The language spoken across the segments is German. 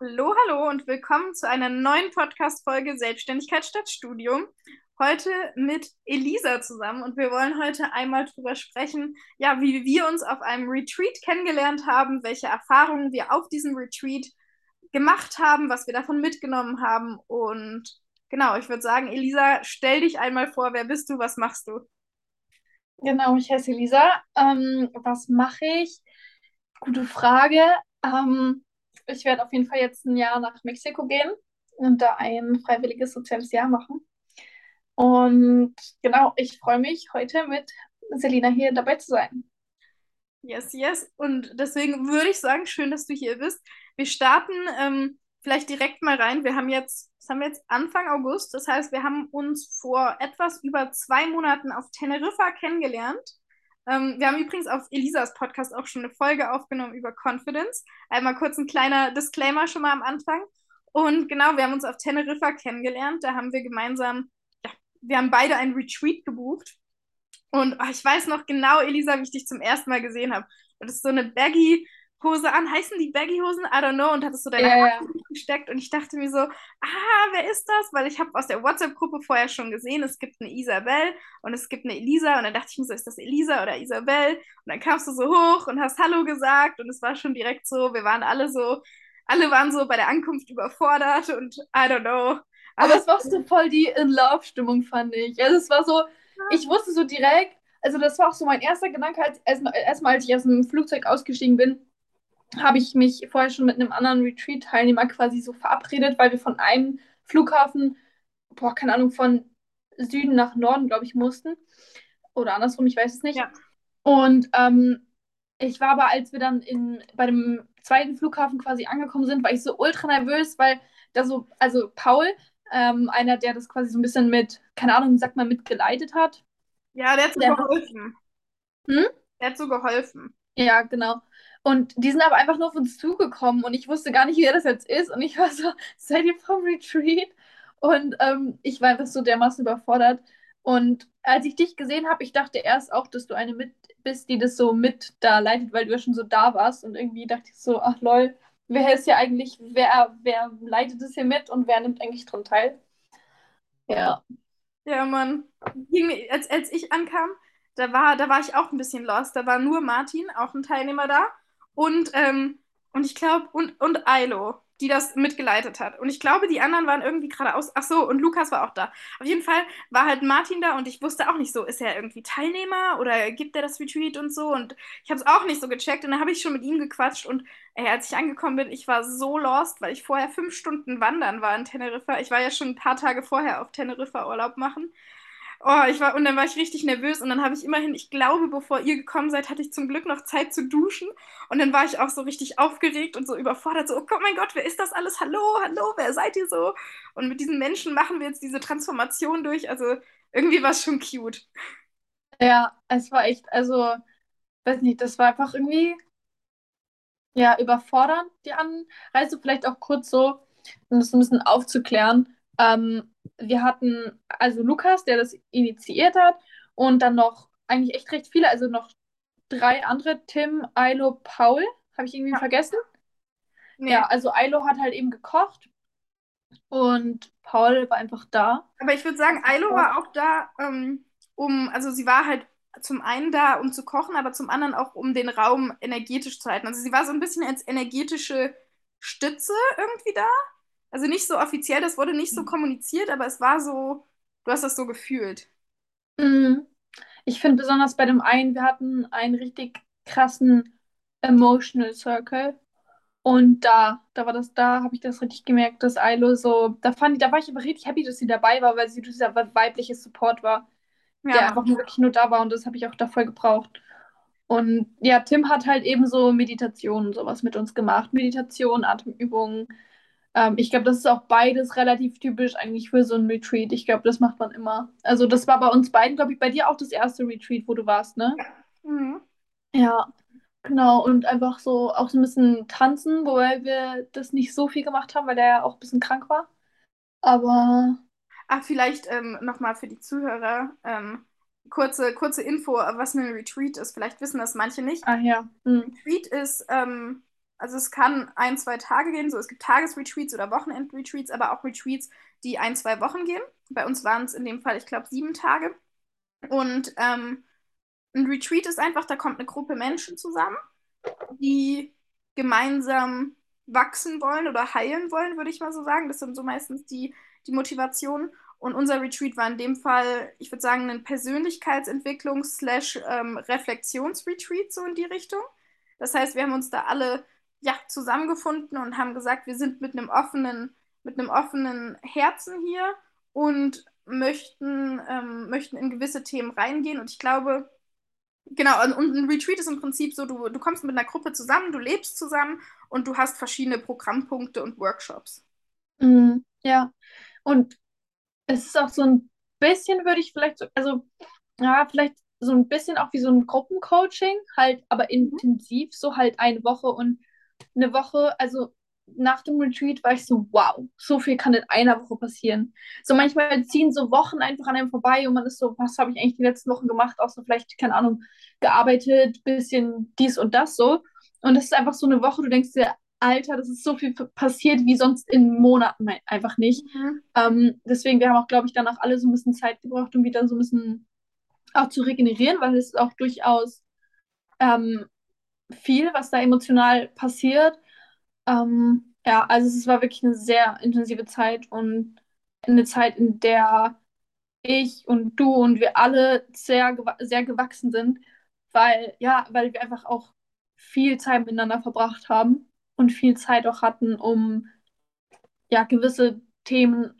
Hallo, hallo und willkommen zu einer neuen Podcast-Folge Selbstständigkeit statt Studium. Heute mit Elisa zusammen und wir wollen heute einmal darüber sprechen, ja, wie wir uns auf einem Retreat kennengelernt haben, welche Erfahrungen wir auf diesem Retreat gemacht haben, was wir davon mitgenommen haben und genau, ich würde sagen, Elisa, stell dich einmal vor, wer bist du, was machst du? Genau, ich heiße Elisa. Ähm, was mache ich? Gute Frage. Ähm, ich werde auf jeden Fall jetzt ein Jahr nach Mexiko gehen und da ein freiwilliges soziales Jahr machen. Und genau, ich freue mich heute mit Selina hier dabei zu sein. Yes, yes. Und deswegen würde ich sagen, schön, dass du hier bist. Wir starten ähm, vielleicht direkt mal rein. Wir haben jetzt, das haben wir jetzt Anfang August. Das heißt, wir haben uns vor etwas über zwei Monaten auf Teneriffa kennengelernt. Ähm, wir haben übrigens auf Elisas Podcast auch schon eine Folge aufgenommen über Confidence. Einmal kurz ein kleiner Disclaimer schon mal am Anfang. Und genau, wir haben uns auf Teneriffa kennengelernt. Da haben wir gemeinsam, ja, wir haben beide ein Retreat gebucht. Und oh, ich weiß noch genau, Elisa, wie ich dich zum ersten Mal gesehen habe. Das ist so eine baggy Hose an. Heißen die Baggy-Hosen? I don't know. Und hattest du deine Ja, Hand gesteckt. Und ich dachte mir so, ah, wer ist das? Weil ich habe aus der WhatsApp-Gruppe vorher schon gesehen, es gibt eine Isabel und es gibt eine Elisa. Und dann dachte ich mir so, ist das Elisa oder Isabel? Und dann kamst du so hoch und hast Hallo gesagt. Und es war schon direkt so, wir waren alle so, alle waren so bei der Ankunft überfordert und I don't know. Aber es war so voll die In-Love-Stimmung, fand ich. Also es war so, ich wusste so direkt, also das war auch so mein erster Gedanke, als erstmal, erstmal als ich aus dem Flugzeug ausgestiegen bin, habe ich mich vorher schon mit einem anderen Retreat-Teilnehmer quasi so verabredet, weil wir von einem Flughafen, boah, keine Ahnung, von Süden nach Norden, glaube ich, mussten. Oder andersrum, ich weiß es nicht. Ja. Und ähm, ich war aber, als wir dann in, bei dem zweiten Flughafen quasi angekommen sind, war ich so ultra nervös, weil da so, also Paul, ähm, einer, der das quasi so ein bisschen mit, keine Ahnung, sag mal, mitgeleitet hat. Ja, der hat so Der, geholfen. hm? Der hat so geholfen. Ja, genau. Und die sind aber einfach nur auf uns zugekommen und ich wusste gar nicht, wer das jetzt ist. Und ich war so, seid ihr vom Retreat? Und ähm, ich war einfach so dermaßen überfordert. Und als ich dich gesehen habe, ich dachte erst auch, dass du eine mit bist, die das so mit da leitet, weil du ja schon so da warst. Und irgendwie dachte ich so, ach lol, wer ist ja eigentlich, wer, wer leitet das hier mit und wer nimmt eigentlich dran teil? Ja. Ja, Mann. Als, als ich ankam, da war, da war ich auch ein bisschen lost. Da war nur Martin, auch ein Teilnehmer da. Und, ähm, und ich glaube, und, und Ailo, die das mitgeleitet hat. Und ich glaube, die anderen waren irgendwie geradeaus. Ach so, und Lukas war auch da. Auf jeden Fall war halt Martin da und ich wusste auch nicht so, ist er irgendwie Teilnehmer oder gibt er das Retreat und so. Und ich habe es auch nicht so gecheckt. Und dann habe ich schon mit ihm gequatscht. Und ey, als ich angekommen bin, ich war so lost, weil ich vorher fünf Stunden wandern war in Teneriffa. Ich war ja schon ein paar Tage vorher auf Teneriffa Urlaub machen. Oh, ich war, und dann war ich richtig nervös und dann habe ich immerhin, ich glaube, bevor ihr gekommen seid, hatte ich zum Glück noch Zeit zu duschen und dann war ich auch so richtig aufgeregt und so überfordert, so, oh Gott, mein Gott, wer ist das alles? Hallo, hallo, wer seid ihr so? Und mit diesen Menschen machen wir jetzt diese Transformation durch, also irgendwie war es schon cute. Ja, es war echt, also, weiß nicht, das war einfach irgendwie, ja, überfordernd, die Anreise. Vielleicht auch kurz so, um das ein bisschen aufzuklären. Ähm, wir hatten also Lukas, der das initiiert hat, und dann noch eigentlich echt recht viele, also noch drei andere, Tim, Ailo, Paul. Habe ich irgendwie Ja, vergessen? Ja, nee. also Ailo hat halt eben gekocht und Paul war einfach da. Aber ich würde sagen, Ailo war auch da, ähm, um, also sie war halt zum einen da, um zu kochen, aber zum anderen auch, um den Raum energetisch zu halten. Also sie war so ein bisschen als energetische Stütze irgendwie da. Also nicht so offiziell, das wurde nicht so kommuniziert, aber es war so, du hast das so gefühlt. Mhm. Ich finde besonders bei dem einen, wir hatten einen richtig krassen Emotional Circle. Und da, da war das, da habe ich das richtig gemerkt, dass Ailo so, da fand ich, da war ich aber richtig happy, dass sie dabei war, weil sie dieser weibliche Support war, Ja, der einfach nur wirklich nur da war und das habe ich auch da voll gebraucht. Und ja, Tim hat halt eben so Meditation und sowas mit uns gemacht. Meditation, Atemübungen. Ähm, ich glaube, das ist auch beides relativ typisch eigentlich für so ein Retreat. Ich glaube, das macht man immer. Also das war bei uns beiden, glaube ich, bei dir auch das erste Retreat, wo du warst, ne? Mhm. Ja, genau. Und einfach so auch so ein bisschen tanzen, wobei wir das nicht so viel gemacht haben, weil der ja auch ein bisschen krank war. Aber, Ach, vielleicht ähm, nochmal für die Zuhörer, ähm, kurze, kurze Info, was ein Retreat ist. Vielleicht wissen das manche nicht. ah ja. Hm. Retreat ist, ähm, also es kann ein, zwei Tage gehen, so es gibt Tagesretreats oder Wochenendretreats, aber auch Retreats, die ein, zwei Wochen gehen. Bei uns waren es in dem Fall, ich glaube, sieben Tage. Und ähm, ein Retreat ist einfach, da kommt eine Gruppe Menschen zusammen, die gemeinsam wachsen wollen oder heilen wollen, würde ich mal so sagen. Das sind so meistens die, die Motivationen. Und unser Retreat war in dem Fall, ich würde sagen, ein Persönlichkeitsentwicklungs-Reflexions-Retreat, ähm, so in die Richtung. Das heißt, wir haben uns da alle ja, zusammengefunden und haben gesagt, wir sind mit einem offenen, mit einem offenen Herzen hier und möchten, ähm, möchten in gewisse Themen reingehen. Und ich glaube, genau, und ein Retreat ist im Prinzip so, du, du kommst mit einer Gruppe zusammen, du lebst zusammen und du hast verschiedene Programmpunkte und Workshops. Mhm, ja, und es ist auch so ein bisschen, würde ich vielleicht so, also, ja, vielleicht so ein bisschen auch wie so ein Gruppencoaching, halt, aber intensiv, so halt eine Woche und eine Woche, also nach dem Retreat war ich so, wow, so viel kann in einer Woche passieren. So manchmal ziehen so Wochen einfach an einem vorbei und man ist so, was habe ich eigentlich die letzten Wochen gemacht, außer vielleicht, keine Ahnung, gearbeitet, bisschen dies und das so. Und das ist einfach so eine Woche, du denkst dir, Alter, das ist so viel passiert wie sonst in Monaten einfach nicht. Mhm. Ähm, deswegen, wir haben auch, glaube ich, danach alle so ein bisschen Zeit gebraucht, um wieder so ein bisschen auch zu regenerieren, weil es ist auch durchaus ähm, viel, was da emotional passiert. Ähm, ja, also es war wirklich eine sehr intensive Zeit und eine Zeit, in der ich und du und wir alle sehr, sehr gewachsen sind, weil, ja, weil wir einfach auch viel Zeit miteinander verbracht haben und viel Zeit auch hatten, um ja gewisse Themen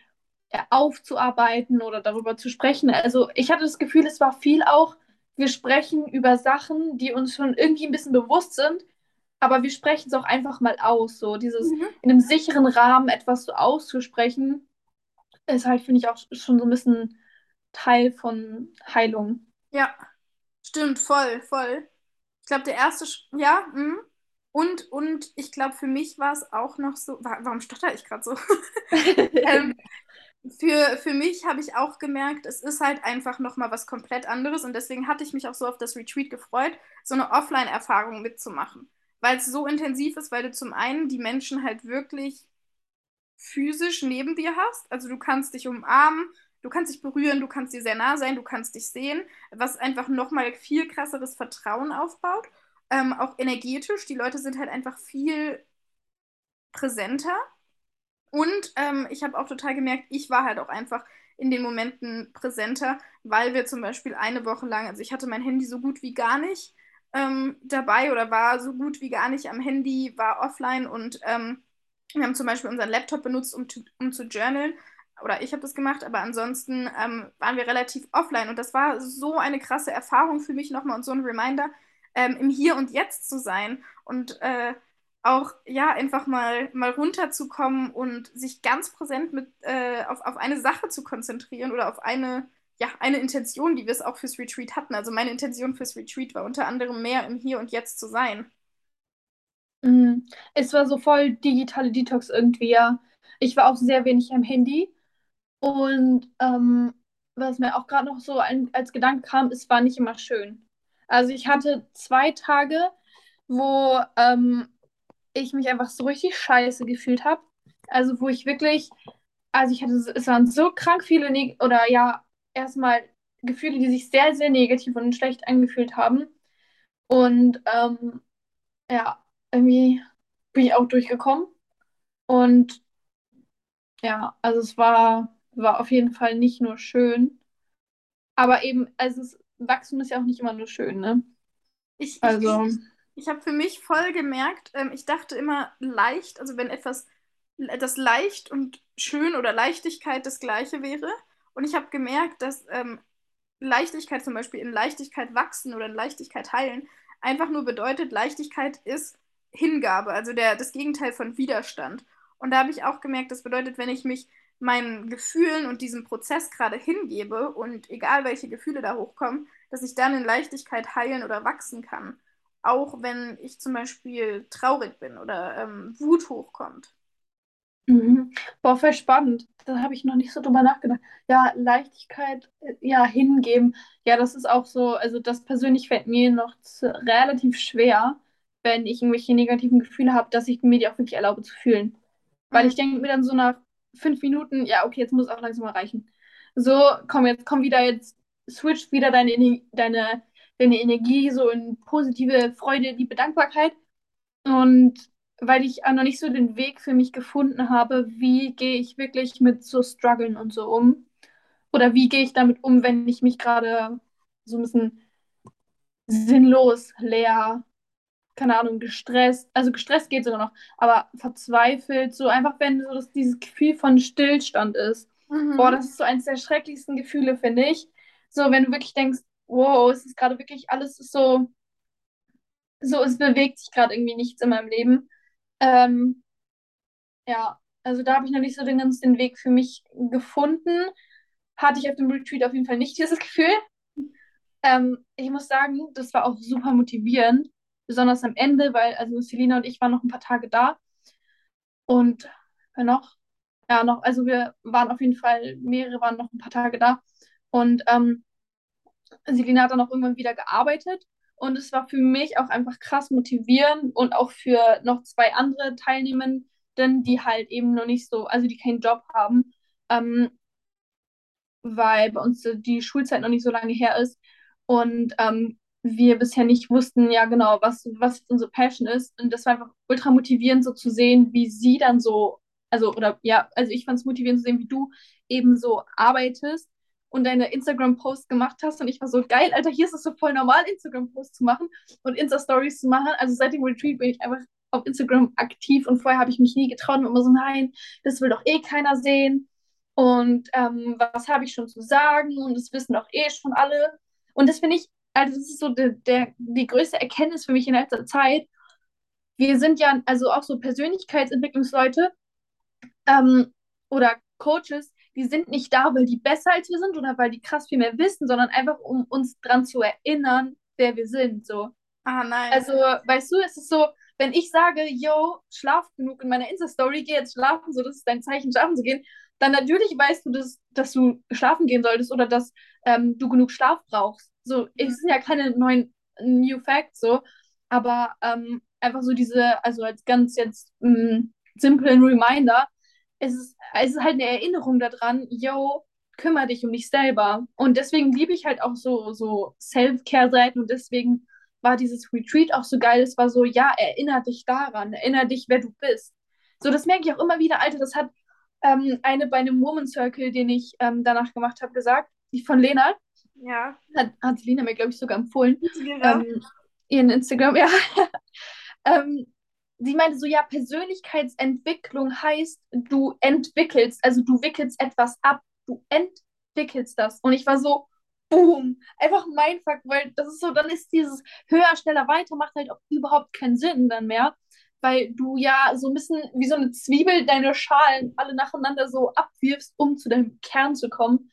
aufzuarbeiten oder darüber zu sprechen. Also ich hatte das Gefühl, es war viel auch, wir sprechen über Sachen, die uns schon irgendwie ein bisschen bewusst sind, aber wir sprechen es auch einfach mal aus. So dieses mhm. in einem sicheren Rahmen etwas so auszusprechen, ist halt, finde ich, auch schon so ein bisschen Teil von Heilung. Ja, stimmt, voll, voll. Ich glaube, der erste, ja, mh. und, und ich glaube, für mich war es auch noch so, warum stotter ich gerade so? ähm, für, für mich habe ich auch gemerkt, es ist halt einfach nochmal was komplett anderes und deswegen hatte ich mich auch so auf das Retreat gefreut, so eine Offline-Erfahrung mitzumachen weil es so intensiv ist, weil du zum einen die Menschen halt wirklich physisch neben dir hast. Also du kannst dich umarmen, du kannst dich berühren, du kannst dir sehr nah sein, du kannst dich sehen, was einfach nochmal viel krasseres Vertrauen aufbaut. Ähm, auch energetisch, die Leute sind halt einfach viel präsenter. Und ähm, ich habe auch total gemerkt, ich war halt auch einfach in den Momenten präsenter, weil wir zum Beispiel eine Woche lang, also ich hatte mein Handy so gut wie gar nicht ähm, dabei oder war so gut wie gar nicht am Handy, war offline und ähm, wir haben zum Beispiel unseren Laptop benutzt, um, zu, um zu journalen. Oder ich habe das gemacht, aber ansonsten ähm, waren wir relativ offline. Und das war so eine krasse Erfahrung für mich nochmal und so ein Reminder, ähm, im Hier und Jetzt zu sein und äh, auch ja einfach mal, mal runterzukommen und sich ganz präsent mit, äh, auf, auf eine Sache zu konzentrieren oder auf eine, ja, eine Intention, die wir es auch fürs Retreat hatten. Also meine Intention fürs Retreat war unter anderem mehr im Hier und Jetzt zu sein. Mhm. Es war so voll digitale Detox irgendwie, ja. Ich war auch sehr wenig am Handy. Und ähm, was mir auch gerade noch so ein, als Gedanke kam, es war nicht immer schön. Also ich hatte zwei Tage, wo ähm, ich mich einfach so richtig scheiße gefühlt habe. Also wo ich wirklich, also ich hatte, es waren so krank viele, oder ja, erstmal Gefühle, die sich sehr, sehr negativ und schlecht angefühlt haben. Und ähm, ja, irgendwie bin ich auch durchgekommen. Und ja, also es war, war auf jeden Fall nicht nur schön. Aber eben, also es, Wachstum ist ja auch nicht immer nur schön, ne? Ich, also. ich, ich habe für mich voll gemerkt, ähm, ich dachte immer leicht, also wenn etwas das leicht und schön oder Leichtigkeit das gleiche wäre. Und ich habe gemerkt, dass ähm, Leichtigkeit zum Beispiel in Leichtigkeit wachsen oder in Leichtigkeit heilen einfach nur bedeutet, Leichtigkeit ist Hingabe, also der, das Gegenteil von Widerstand. Und da habe ich auch gemerkt, das bedeutet, wenn ich mich meinen Gefühlen und diesem Prozess gerade hingebe und egal welche Gefühle da hochkommen, dass ich dann in Leichtigkeit heilen oder wachsen kann. Auch wenn ich zum Beispiel traurig bin oder ähm, Wut hochkommt. Mhm. Boah, voll spannend. Da habe ich noch nicht so drüber nachgedacht. Ja, Leichtigkeit, äh, ja, hingeben. Ja, das ist auch so, also das persönlich fällt mir noch relativ schwer, wenn ich irgendwelche negativen Gefühle habe, dass ich mir die auch wirklich erlaube zu fühlen. Weil ich denke mir dann so nach fünf Minuten, ja, okay, jetzt muss es auch langsam mal reichen. So, komm, jetzt komm wieder, jetzt switch wieder deine, deine, deine Energie so in positive Freude, Liebe, Dankbarkeit. Und weil ich auch noch nicht so den Weg für mich gefunden habe, wie gehe ich wirklich mit so Struggeln und so um. Oder wie gehe ich damit um, wenn ich mich gerade so ein bisschen sinnlos, leer, keine Ahnung, gestresst, also gestresst geht sogar noch, aber verzweifelt, so einfach, wenn so das, dieses Gefühl von Stillstand ist. Mhm. Boah, das ist so eines der schrecklichsten Gefühle, finde ich. So, wenn du wirklich denkst, wow, es ist gerade wirklich alles so, so, es bewegt sich gerade irgendwie nichts in meinem Leben. Ähm, ja, also da habe ich noch nicht so den ganzen Weg für mich gefunden. Hatte ich auf dem Retreat auf jeden Fall nicht dieses Gefühl. Ähm, ich muss sagen, das war auch super motivierend, besonders am Ende, weil also Selina und ich waren noch ein paar Tage da und wer noch? Ja, noch, also wir waren auf jeden Fall, mehrere waren noch ein paar Tage da und ähm, Selina hat dann auch irgendwann wieder gearbeitet und es war für mich auch einfach krass motivierend und auch für noch zwei andere Teilnehmenden, die halt eben noch nicht so, also die keinen Job haben, ähm, weil bei uns die Schulzeit noch nicht so lange her ist und ähm, wir bisher nicht wussten, ja genau, was, was unsere Passion ist. Und das war einfach ultra motivierend, so zu sehen, wie sie dann so, also, oder ja, also ich fand es motivierend zu sehen, wie du eben so arbeitest und deine Instagram-Posts gemacht hast. Und ich war so, geil, Alter, hier ist es so voll normal, Instagram-Posts zu machen und Insta-Stories zu machen. Also seit dem Retreat bin ich einfach auf Instagram aktiv und vorher habe ich mich nie getraut und immer so, nein, das will doch eh keiner sehen. Und ähm, was habe ich schon zu sagen? Und das wissen doch eh schon alle. Und das finde ich, also das ist so der, der, die größte Erkenntnis für mich in letzter Zeit. Wir sind ja also auch so Persönlichkeitsentwicklungsleute ähm, oder Coaches, die sind nicht da, weil die besser als wir sind oder weil die krass viel mehr wissen, sondern einfach, um uns daran zu erinnern, wer wir sind. So. Ah, nein. Also, weißt du, es ist so, wenn ich sage, yo, schlaf genug in meiner Insta-Story, geh jetzt schlafen, so das ist dein Zeichen, schlafen zu gehen, dann natürlich weißt du, dass, dass du schlafen gehen solltest oder dass ähm, du genug Schlaf brauchst. So, es sind ja keine neuen New Facts, so, aber ähm, einfach so diese, also als ganz jetzt ähm, simplen Reminder, es ist, es ist halt eine Erinnerung daran, yo, kümmere dich um dich selber. Und deswegen liebe ich halt auch so, so Self-Care-Seiten und deswegen war dieses Retreat auch so geil. Es war so, ja, erinnere dich daran, erinnere dich, wer du bist. So, das merke ich auch immer wieder, Alter, das hat ähm, eine bei einem Woman Circle, den ich ähm, danach gemacht habe, gesagt, die von Lena. Ja. Hat, hat Lena mir, glaube ich, sogar empfohlen. Ähm, ihren Instagram, ja. ähm, sie meinte so, ja, Persönlichkeitsentwicklung heißt, du entwickelst, also du wickelst etwas ab, du entwickelst das. Und ich war so, boom, einfach mein Fakt, weil das ist so, dann ist dieses höher, schneller, weiter, macht halt auch überhaupt keinen Sinn dann mehr weil du ja so ein bisschen wie so eine Zwiebel deine Schalen alle nacheinander so abwirfst, um zu deinem Kern zu kommen.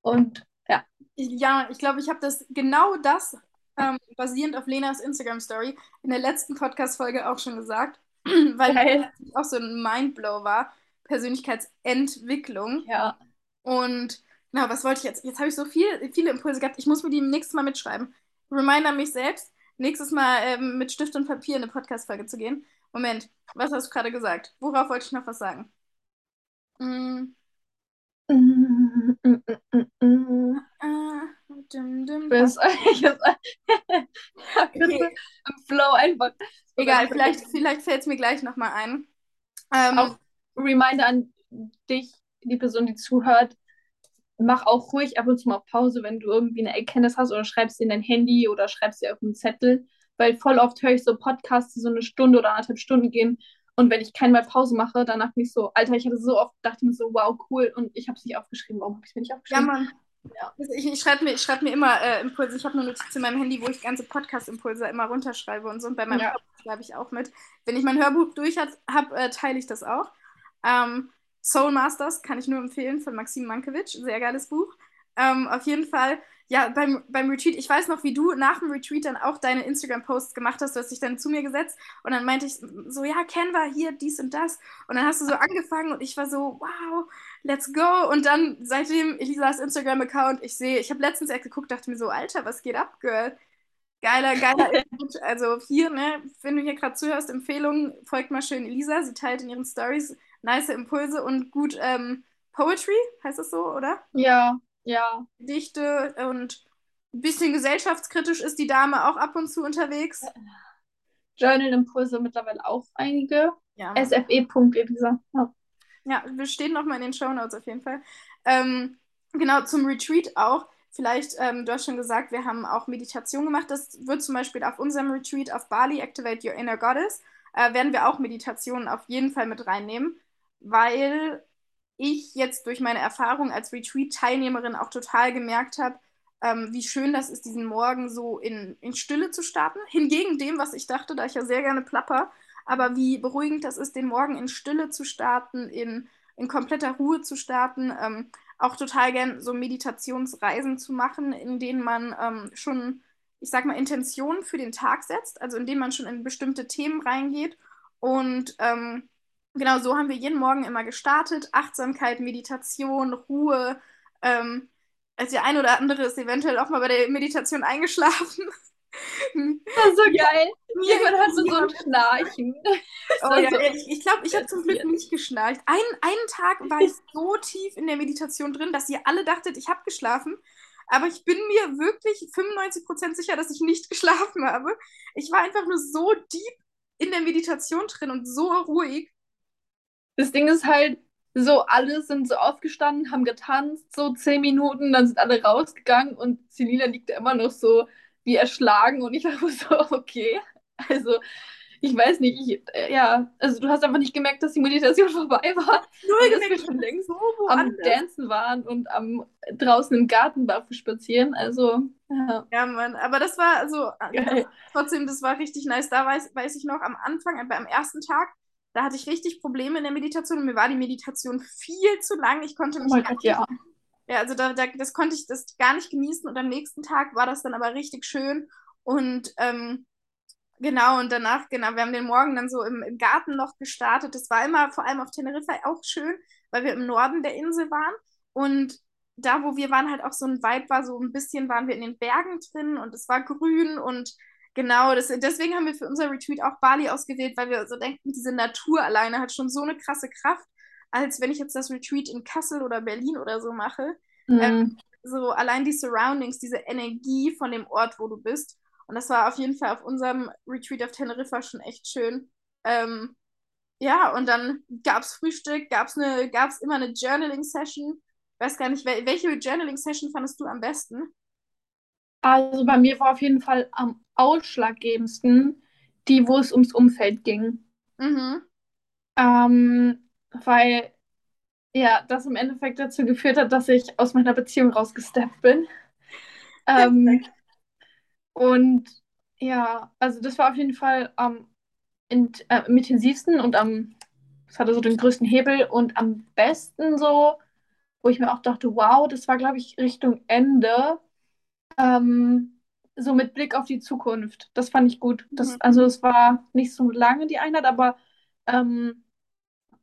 Und ja. Ja, ich glaube, ich habe das genau das ähm, basierend auf Lenas Instagram-Story in der letzten Podcast-Folge auch schon gesagt, weil Geil. das auch so ein Mindblow war. Persönlichkeitsentwicklung. Ja. Und na, was wollte ich jetzt? Jetzt habe ich so viel, viele Impulse gehabt. Ich muss mir die nächstes Mal mitschreiben. Reminder mich selbst, nächstes Mal ähm, mit Stift und Papier in eine Podcast-Folge zu gehen. Moment, was hast du gerade gesagt? Worauf wollte ich noch was sagen? Mm. Mm, mm, mm, ah, dim, dim, Bis, okay. Im Flow einfach. Egal, vielleicht, vielleicht fällt es mir gleich nochmal ein. Ähm, auch Reminder an dich, die Person, die zuhört. Mach auch ruhig ab und zu mal Pause, wenn du irgendwie eine Erkenntnis hast oder schreibst sie in dein Handy oder schreibst sie auf einen Zettel weil voll oft höre ich so Podcasts, die so eine Stunde oder anderthalb Stunden gehen. Und wenn ich keinmal Pause mache, danach bin ich so, Alter, ich hatte so oft, dachte mir so, wow, cool. Und ich habe es nicht aufgeschrieben. Warum habe ich es mir nicht aufgeschrieben? Ja, Mann. Ja. Ich, ich schreibe mir, schreib mir immer äh, Impulse. Ich habe eine Notiz in meinem Handy, wo ich ganze Podcast-Impulse immer runterschreibe und so. Und bei meinem ja. Hörbuch schreibe ich auch mit. Wenn ich mein Hörbuch durch habe, äh, teile ich das auch. Ähm, Soul Masters kann ich nur empfehlen von Maxim Mankiewicz. Sehr geiles Buch. Ähm, auf jeden Fall ja, beim, beim Retreat, ich weiß noch, wie du nach dem Retreat dann auch deine Instagram-Posts gemacht hast. Du hast dich dann zu mir gesetzt und dann meinte ich so, ja, Canva, hier, dies und das. Und dann hast du so angefangen und ich war so, wow, let's go. Und dann seitdem Elisas Instagram-Account, ich sehe, ich habe letztens erst geguckt, dachte mir so, Alter, was geht ab, Girl? Geiler, geiler Input. Also hier, ne, wenn du hier gerade zuhörst, Empfehlung, folgt mal schön Elisa. Sie teilt in ihren Stories nice Impulse und gut ähm, Poetry, heißt das so, oder? Ja, ja. Dichte und ein bisschen gesellschaftskritisch ist die Dame auch ab und zu unterwegs. Journal-Impulse mittlerweile auch einige. Ja. SFE.elisa. Ja. Ja, wir stehen nochmal in den Shownotes auf jeden Fall. Ähm, genau, zum Retreat auch. Vielleicht, ähm, du hast schon gesagt, wir haben auch Meditation gemacht. Das wird zum Beispiel auf unserem Retreat auf Bali, Activate Your Inner Goddess, äh, werden wir auch Meditationen auf jeden Fall mit reinnehmen, weil ich jetzt durch meine Erfahrung als Retreat-Teilnehmerin auch total gemerkt habe, ähm, wie schön das ist, diesen Morgen so in, in Stille zu starten. Hingegen dem, was ich dachte, da ich ja sehr gerne plapper, aber wie beruhigend das ist, den Morgen in Stille zu starten, in, in kompletter Ruhe zu starten. Ähm, auch total gern so Meditationsreisen zu machen, in denen man ähm, schon, ich sag mal, Intentionen für den Tag setzt, also in denen man schon in bestimmte Themen reingeht. Und ähm, genau so haben wir jeden Morgen immer gestartet. Achtsamkeit, Meditation, Ruhe. Ähm, also der ein oder andere ist eventuell auch mal bei der Meditation eingeschlafen. Das ist so geil. Jemand hat so, so ein Schnarchen. Oh, ja, so ich ich glaube, ich habe zum Glück nicht geschnarcht. Ein, einen Tag war ich so tief in der Meditation drin, dass ihr alle dachtet, ich habe geschlafen. Aber ich bin mir wirklich 95% sicher, dass ich nicht geschlafen habe. Ich war einfach nur so deep in der Meditation drin und so ruhig. Das Ding ist halt, so alle sind so aufgestanden, haben getanzt, so zehn Minuten, dann sind alle rausgegangen und Selina liegt da immer noch so wie erschlagen und ich war so, okay. Also, ich weiß nicht, ich, äh, ja, also du hast einfach nicht gemerkt, dass die Meditation vorbei war. Null dass wir schon längst so am Dancen waren und am draußen im Garten barfuß spazieren. Also, ja. Ja, Mann, aber das war so, das, trotzdem, das war richtig nice. Da weiß, weiß ich noch, am Anfang, am ersten Tag, da hatte ich richtig Probleme in der Meditation und mir war die Meditation viel zu lang. Ich konnte mich oh Gott, ja. Ja, also da, da, das konnte ich das gar nicht genießen und am nächsten Tag war das dann aber richtig schön und ähm, genau und danach, genau, wir haben den Morgen dann so im, im Garten noch gestartet. Das war immer vor allem auf Teneriffa auch schön, weil wir im Norden der Insel waren und da, wo wir waren, halt auch so ein Vibe war, so ein bisschen waren wir in den Bergen drin und es war grün und genau, das, deswegen haben wir für unser Retreat auch Bali ausgewählt, weil wir so denken, diese Natur alleine hat schon so eine krasse Kraft als wenn ich jetzt das Retreat in Kassel oder Berlin oder so mache. Mhm. Ähm, so allein die Surroundings, diese Energie von dem Ort, wo du bist. Und das war auf jeden Fall auf unserem Retreat auf Teneriffa schon echt schön. Ähm, ja, und dann gab es Frühstück, gab es eine, gab's immer eine Journaling-Session. Ich weiß gar nicht, welche Journaling-Session fandest du am besten? Also bei mir war auf jeden Fall am ausschlaggebendsten die, wo es ums Umfeld ging. Mhm. Ähm, weil ja, das im Endeffekt dazu geführt hat, dass ich aus meiner Beziehung rausgesteppt bin. ähm, und ja, also das war auf jeden Fall am ähm, äh, intensivsten und am, das hatte so den größten Hebel und am besten so, wo ich mir auch dachte, wow, das war, glaube ich, Richtung Ende, ähm, so mit Blick auf die Zukunft. Das fand ich gut. Das, mhm. Also es war nicht so lange die Einheit, aber ähm,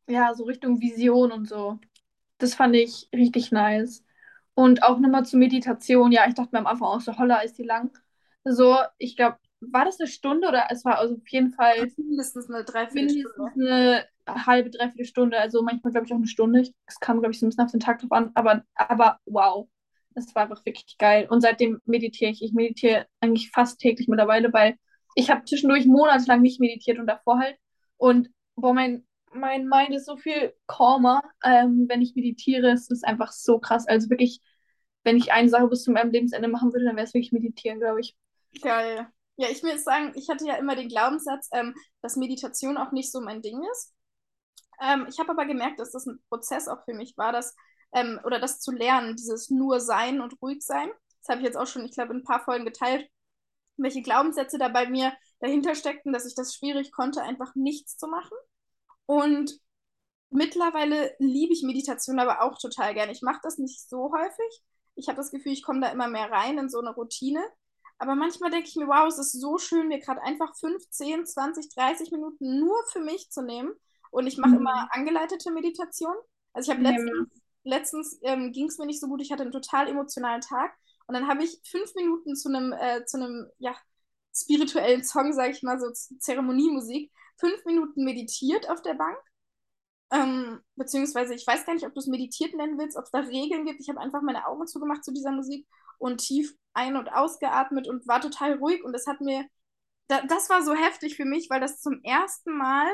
ja, so Richtung Vision und so. Das fand ich richtig nice. Und auch nochmal zur Meditation. Ja, ich dachte mir am Anfang auch so, holla, ist die lang. So, ich glaube, war das eine Stunde oder es war also auf jeden Fall mindestens eine Dreiviertelstunde. Mindestens eine halbe, dreiviertel Stunde. Also manchmal, glaube ich, auch eine Stunde. Es kam, glaube ich, so ein bisschen auf den Tag drauf an. Aber, aber wow, es war einfach wirklich geil. Und seitdem meditiere ich. Ich meditiere eigentlich fast täglich mittlerweile, weil ich habe zwischendurch monatelang nicht meditiert und davor halt. Und boah, mein mein Mind ist so viel calmer, ähm, wenn ich meditiere. Es ist einfach so krass. Also wirklich, wenn ich eine Sache bis zu meinem Lebensende machen würde, dann wäre es wirklich meditieren, glaube ich. Geil. Ja, ich will sagen, ich hatte ja immer den Glaubenssatz, ähm, dass Meditation auch nicht so mein Ding ist. Ähm, ich habe aber gemerkt, dass das ein Prozess auch für mich war, dass, ähm, oder das zu lernen, dieses nur Sein und ruhig sein. Das habe ich jetzt auch schon, ich glaube, in ein paar Folgen geteilt, welche Glaubenssätze da bei mir dahinter steckten, dass ich das schwierig konnte, einfach nichts zu machen. Und mittlerweile liebe ich Meditation aber auch total gerne. Ich mache das nicht so häufig. Ich habe das Gefühl, ich komme da immer mehr rein in so eine Routine. Aber manchmal denke ich mir, wow, es ist so schön, mir gerade einfach 15, 20, 30 Minuten nur für mich zu nehmen. Und ich mache mhm. immer angeleitete Meditation. Also ich habe letztens, letztens ähm, ging es mir nicht so gut, ich hatte einen total emotionalen Tag. Und dann habe ich fünf Minuten zu einem, äh, zu einem, ja, spirituellen Song, sage ich mal, so Zeremoniemusik, fünf Minuten meditiert auf der Bank. Ähm, beziehungsweise, ich weiß gar nicht, ob du es meditiert nennen willst, ob es da Regeln gibt. Ich habe einfach meine Augen zugemacht zu dieser Musik und tief ein- und ausgeatmet und war total ruhig. Und das hat mir, da, das war so heftig für mich, weil das zum ersten Mal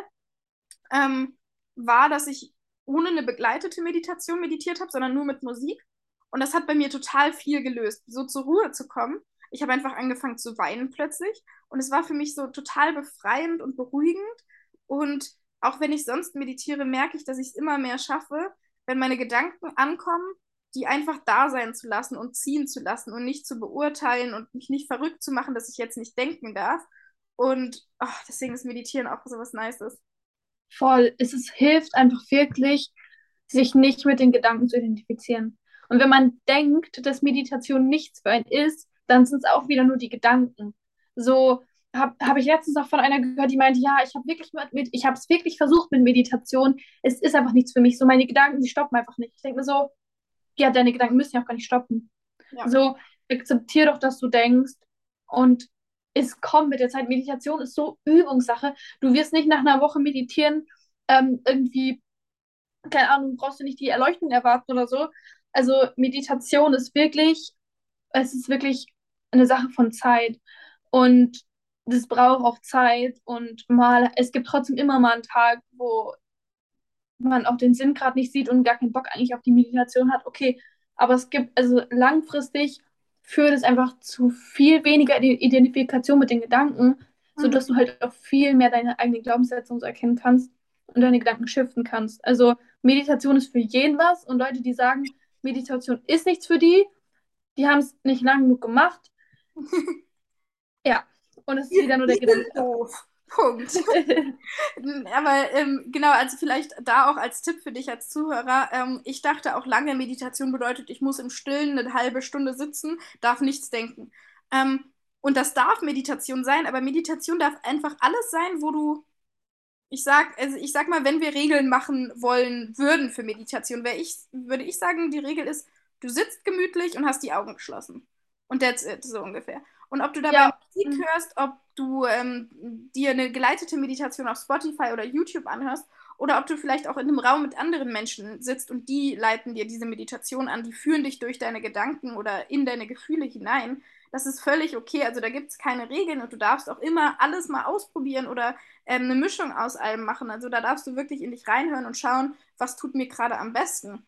ähm, war, dass ich ohne eine begleitete Meditation meditiert habe, sondern nur mit Musik. Und das hat bei mir total viel gelöst, so zur Ruhe zu kommen. Ich habe einfach angefangen zu weinen plötzlich. Und es war für mich so total befreiend und beruhigend. Und auch wenn ich sonst meditiere, merke ich, dass ich es immer mehr schaffe, wenn meine Gedanken ankommen, die einfach da sein zu lassen und ziehen zu lassen und nicht zu beurteilen und mich nicht verrückt zu machen, dass ich jetzt nicht denken darf. Und ach, deswegen ist Meditieren auch so was Nices. Voll. Es ist, hilft einfach wirklich, sich nicht mit den Gedanken zu identifizieren. Und wenn man denkt, dass Meditation nichts für einen ist, dann sind es auch wieder nur die Gedanken. So habe hab ich letztens noch von einer gehört, die meinte, ja, ich habe wirklich mit, ich habe es wirklich versucht mit Meditation. Es ist einfach nichts für mich. So meine Gedanken, die stoppen einfach nicht. Ich denke mir so, ja, deine Gedanken müssen ja auch gar nicht stoppen. Ja. So akzeptier doch, dass du denkst und es kommt mit der Zeit. Meditation ist so Übungssache. Du wirst nicht nach einer Woche meditieren ähm, irgendwie, keine Ahnung, brauchst du nicht die Erleuchtung erwarten oder so. Also Meditation ist wirklich, es ist wirklich eine Sache von Zeit und das braucht auch Zeit und mal, es gibt trotzdem immer mal einen Tag, wo man auch den Sinn gerade nicht sieht und gar keinen Bock eigentlich auf die Meditation hat, okay, aber es gibt, also langfristig führt es einfach zu viel weniger Identifikation mit den Gedanken, mhm. sodass du halt auch viel mehr deine eigenen Glaubenssätze und so erkennen kannst und deine Gedanken shiften kannst. Also Meditation ist für jeden was und Leute, die sagen, Meditation ist nichts für die, die haben es nicht lang genug gemacht. ja, und es ist wieder nur der Gedanke. Doof. Punkt. Aber ähm, genau, also vielleicht da auch als Tipp für dich als Zuhörer. Ähm, ich dachte auch lange, Meditation bedeutet, ich muss im Stillen eine halbe Stunde sitzen, darf nichts denken. Ähm, und das darf Meditation sein, aber Meditation darf einfach alles sein, wo du, ich sag, also ich sag mal, wenn wir Regeln machen wollen würden für Meditation, ich, würde ich sagen, die Regel ist, du sitzt gemütlich und hast die Augen geschlossen. Und that's it, so ungefähr. Und ob du dabei ja. Musik mhm. hörst, ob du ähm, dir eine geleitete Meditation auf Spotify oder YouTube anhörst oder ob du vielleicht auch in einem Raum mit anderen Menschen sitzt und die leiten dir diese Meditation an, die führen dich durch deine Gedanken oder in deine Gefühle hinein. Das ist völlig okay. Also da gibt es keine Regeln und du darfst auch immer alles mal ausprobieren oder ähm, eine Mischung aus allem machen. Also da darfst du wirklich in dich reinhören und schauen, was tut mir gerade am besten.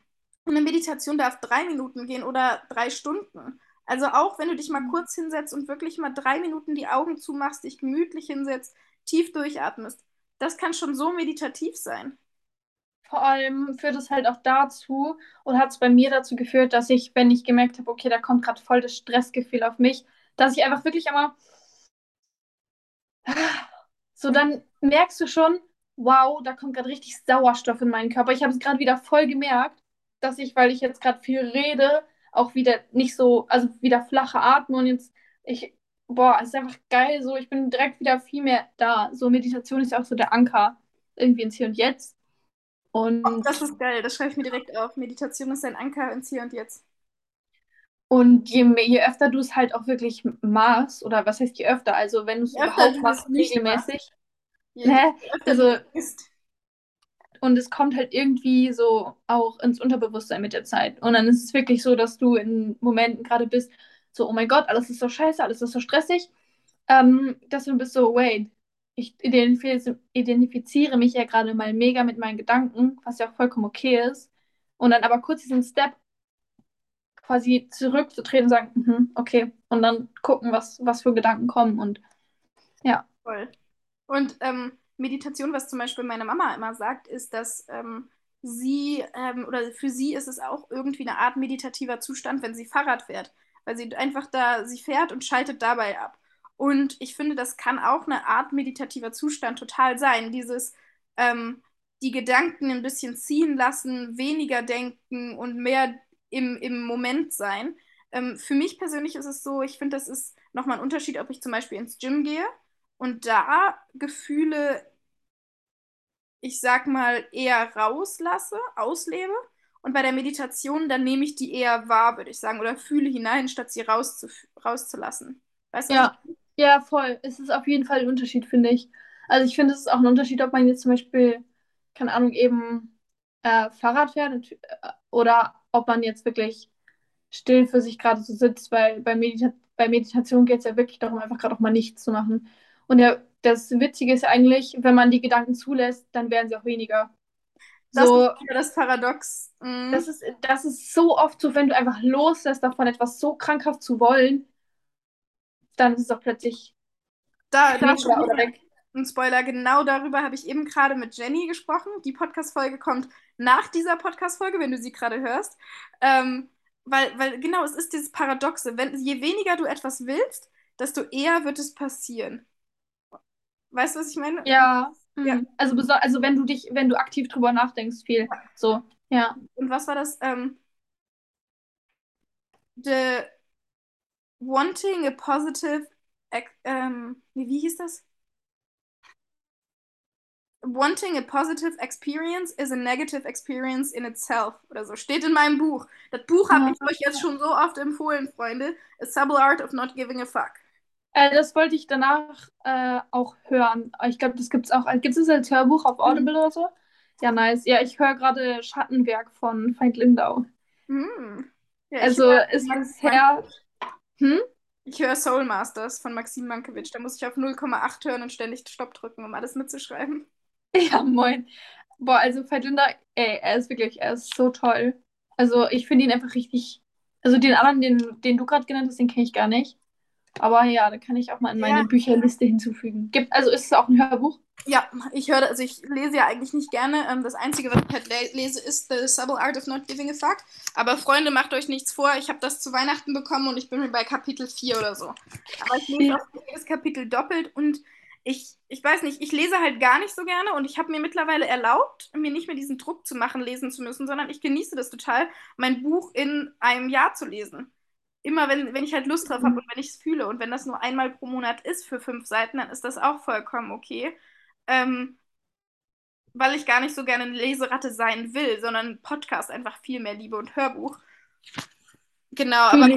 Eine Meditation darf drei Minuten gehen oder drei Stunden. Also auch wenn du dich mal mhm. kurz hinsetzt und wirklich mal drei Minuten die Augen zumachst, dich gemütlich hinsetzt, tief durchatmest, das kann schon so meditativ sein. Vor allem führt es halt auch dazu und hat es bei mir dazu geführt, dass ich, wenn ich gemerkt habe, okay, da kommt gerade voll das Stressgefühl auf mich, dass ich einfach wirklich einmal so dann merkst du schon, wow, da kommt gerade richtig Sauerstoff in meinen Körper. Ich habe es gerade wieder voll gemerkt, dass ich, weil ich jetzt gerade viel rede, auch wieder nicht so, also wieder flache Atmen und jetzt, ich, boah, es ist einfach geil, so, ich bin direkt wieder viel mehr da. So, Meditation ist ja auch so der Anker irgendwie ins Hier und Jetzt. Und oh, das ist geil, das schreibe ich mir direkt auf. Meditation ist ein Anker ins Hier und Jetzt. Und je, je öfter du es halt auch wirklich machst, oder was heißt je öfter, also wenn du es überhaupt machst, regelmäßig, ne? also ist und es kommt halt irgendwie so auch ins Unterbewusstsein mit der Zeit. Und dann ist es wirklich so, dass du in Momenten gerade bist, so, oh mein Gott, alles ist so scheiße, alles ist so stressig, ähm, dass du bist so, wait, ich identifiziere mich ja gerade mal mega mit meinen Gedanken, was ja auch vollkommen okay ist. Und dann aber kurz diesen Step quasi zurückzutreten und sagen, mhm, okay, und dann gucken, was, was für Gedanken kommen und ja. Voll. Und ähm, Meditation, was zum Beispiel meine Mama immer sagt, ist, dass ähm, sie ähm, oder für sie ist es auch irgendwie eine Art meditativer Zustand, wenn sie Fahrrad fährt, weil sie einfach da, sie fährt und schaltet dabei ab. Und ich finde, das kann auch eine Art meditativer Zustand total sein. Dieses ähm, die Gedanken ein bisschen ziehen lassen, weniger denken und mehr im, im Moment sein. Ähm, für mich persönlich ist es so, ich finde, das ist nochmal ein Unterschied, ob ich zum Beispiel ins Gym gehe und da Gefühle ich sag mal, eher rauslasse, auslebe. Und bei der Meditation, dann nehme ich die eher wahr, würde ich sagen, oder fühle hinein, statt sie rauszu rauszulassen. Weißt du? Ja, Ja, voll. Es ist auf jeden Fall ein Unterschied, finde ich. Also ich finde, es ist auch ein Unterschied, ob man jetzt zum Beispiel, keine Ahnung, eben äh, Fahrrad fährt äh, oder ob man jetzt wirklich still für sich gerade so sitzt, weil bei, Medita bei Meditation geht es ja wirklich darum, einfach gerade auch mal nichts zu machen. Und ja, das Witzige ist ja eigentlich, wenn man die Gedanken zulässt, dann werden sie auch weniger. Das So, ist wieder das Paradox. Mhm. das ist, das ist so oft so, wenn du einfach loslässt davon, etwas so krankhaft zu wollen, dann ist es auch plötzlich da, da weniger oder weg. ein Spoiler, genau darüber habe ich eben gerade mit Jenny gesprochen. Die Podcast-Folge kommt nach dieser Podcast-Folge, wenn du sie gerade hörst. Ähm, weil, weil, genau, es ist dieses Paradoxe. Wenn, je weniger du etwas willst, desto eher wird es passieren. Weißt du, was ich meine? Ja, Ja. mhm. also, also wenn du dich, wenn du aktiv drüber nachdenkst, viel. So, ja. Und was war das? Ähm, the wanting a positive, ähm, wie hieß das? Wanting a positive experience is a negative experience in itself oder so. Steht in meinem Buch. Das Buch habe ich euch jetzt schon so oft empfohlen, Freunde. A Subtle Art of Not Giving a Fuck. Äh, das wollte ich danach äh, auch hören. Ich glaube, das gibt es auch. Gibt es als Hörbuch auf Audible oder so? Ja, nice. Ja, ich höre gerade Schattenwerk von Veit Lindau. Hm. Ja, Also ist bisher. Hm? ich höre Soul Masters von Maxim Mankiewicz. Da muss ich auf 0,8 hören und ständig Stopp drücken, um alles mitzuschreiben. Ja, moin. Boah, also Veit Lindau, ey, er ist wirklich, er ist so toll. Also ich finde ihn einfach richtig. Also den anderen, den, den du gerade genannt hast, den kenne ich gar nicht. Aber ja, da kann ich auch mal in meine Ja. Bücherliste hinzufügen. Gibt, also ist es auch ein Hörbuch? Ja, ich höre, also ich lese ja eigentlich nicht gerne. Ähm, das Einzige, was ich halt le lese, ist The Subtle Art of Not Giving a Fuck. Aber Freunde, macht euch nichts vor. Ich habe das zu Weihnachten bekommen und ich bin bei Kapitel 4 oder so. Aber ich lese auch jedes Kapitel doppelt und ich, ich weiß nicht, ich lese halt gar nicht so gerne und ich habe mir mittlerweile erlaubt, mir nicht mehr diesen Druck zu machen, lesen zu müssen, sondern ich genieße das total, mein Buch in einem Jahr zu lesen. Immer wenn, wenn ich halt Lust drauf habe und wenn ich es fühle. Und wenn das nur einmal pro Monat ist für fünf Seiten, dann ist das auch vollkommen okay. Ähm, weil ich gar nicht so gerne eine Leseratte sein will, sondern Podcast einfach viel mehr liebe und Hörbuch. Genau, aber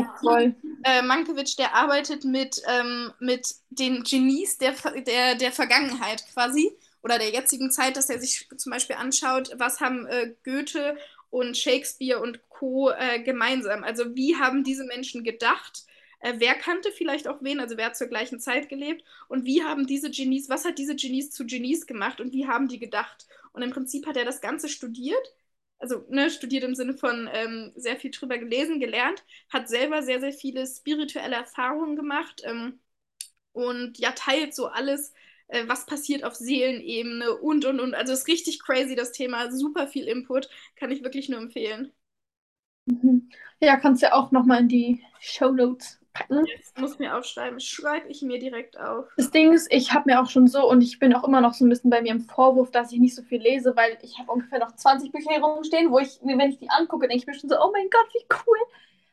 äh, Mankiewicz, der arbeitet mit, ähm, mit den Genies der, der, der Vergangenheit quasi oder der jetzigen Zeit, dass er sich zum Beispiel anschaut, was haben äh, Goethe und Shakespeare und Co. Äh, gemeinsam. Also wie haben diese Menschen gedacht? Äh, wer kannte vielleicht auch wen? Also wer hat zur gleichen Zeit gelebt? Und wie haben diese Genies, was hat diese Genies zu Genies gemacht und wie haben die gedacht? Und im Prinzip hat er das Ganze studiert. Also ne, studiert im Sinne von ähm, sehr viel drüber gelesen, gelernt, hat selber sehr, sehr viele spirituelle Erfahrungen gemacht ähm, und ja, teilt so alles, äh, was passiert auf Seelenebene und, und, und. Also ist richtig crazy das Thema, super viel Input, kann ich wirklich nur empfehlen. Mhm. Ja, kannst du ja auch nochmal in die Show Notes packen. Jetzt muss mir aufschreiben, schreibe ich mir direkt auf. Das Ding ist, ich habe mir auch schon so, und ich bin auch immer noch so ein bisschen bei mir im Vorwurf, dass ich nicht so viel lese, weil ich habe ungefähr noch 20 Bücher hier rumstehen, wo ich, wenn ich die angucke, denke ich mir schon so, oh mein Gott, wie cool.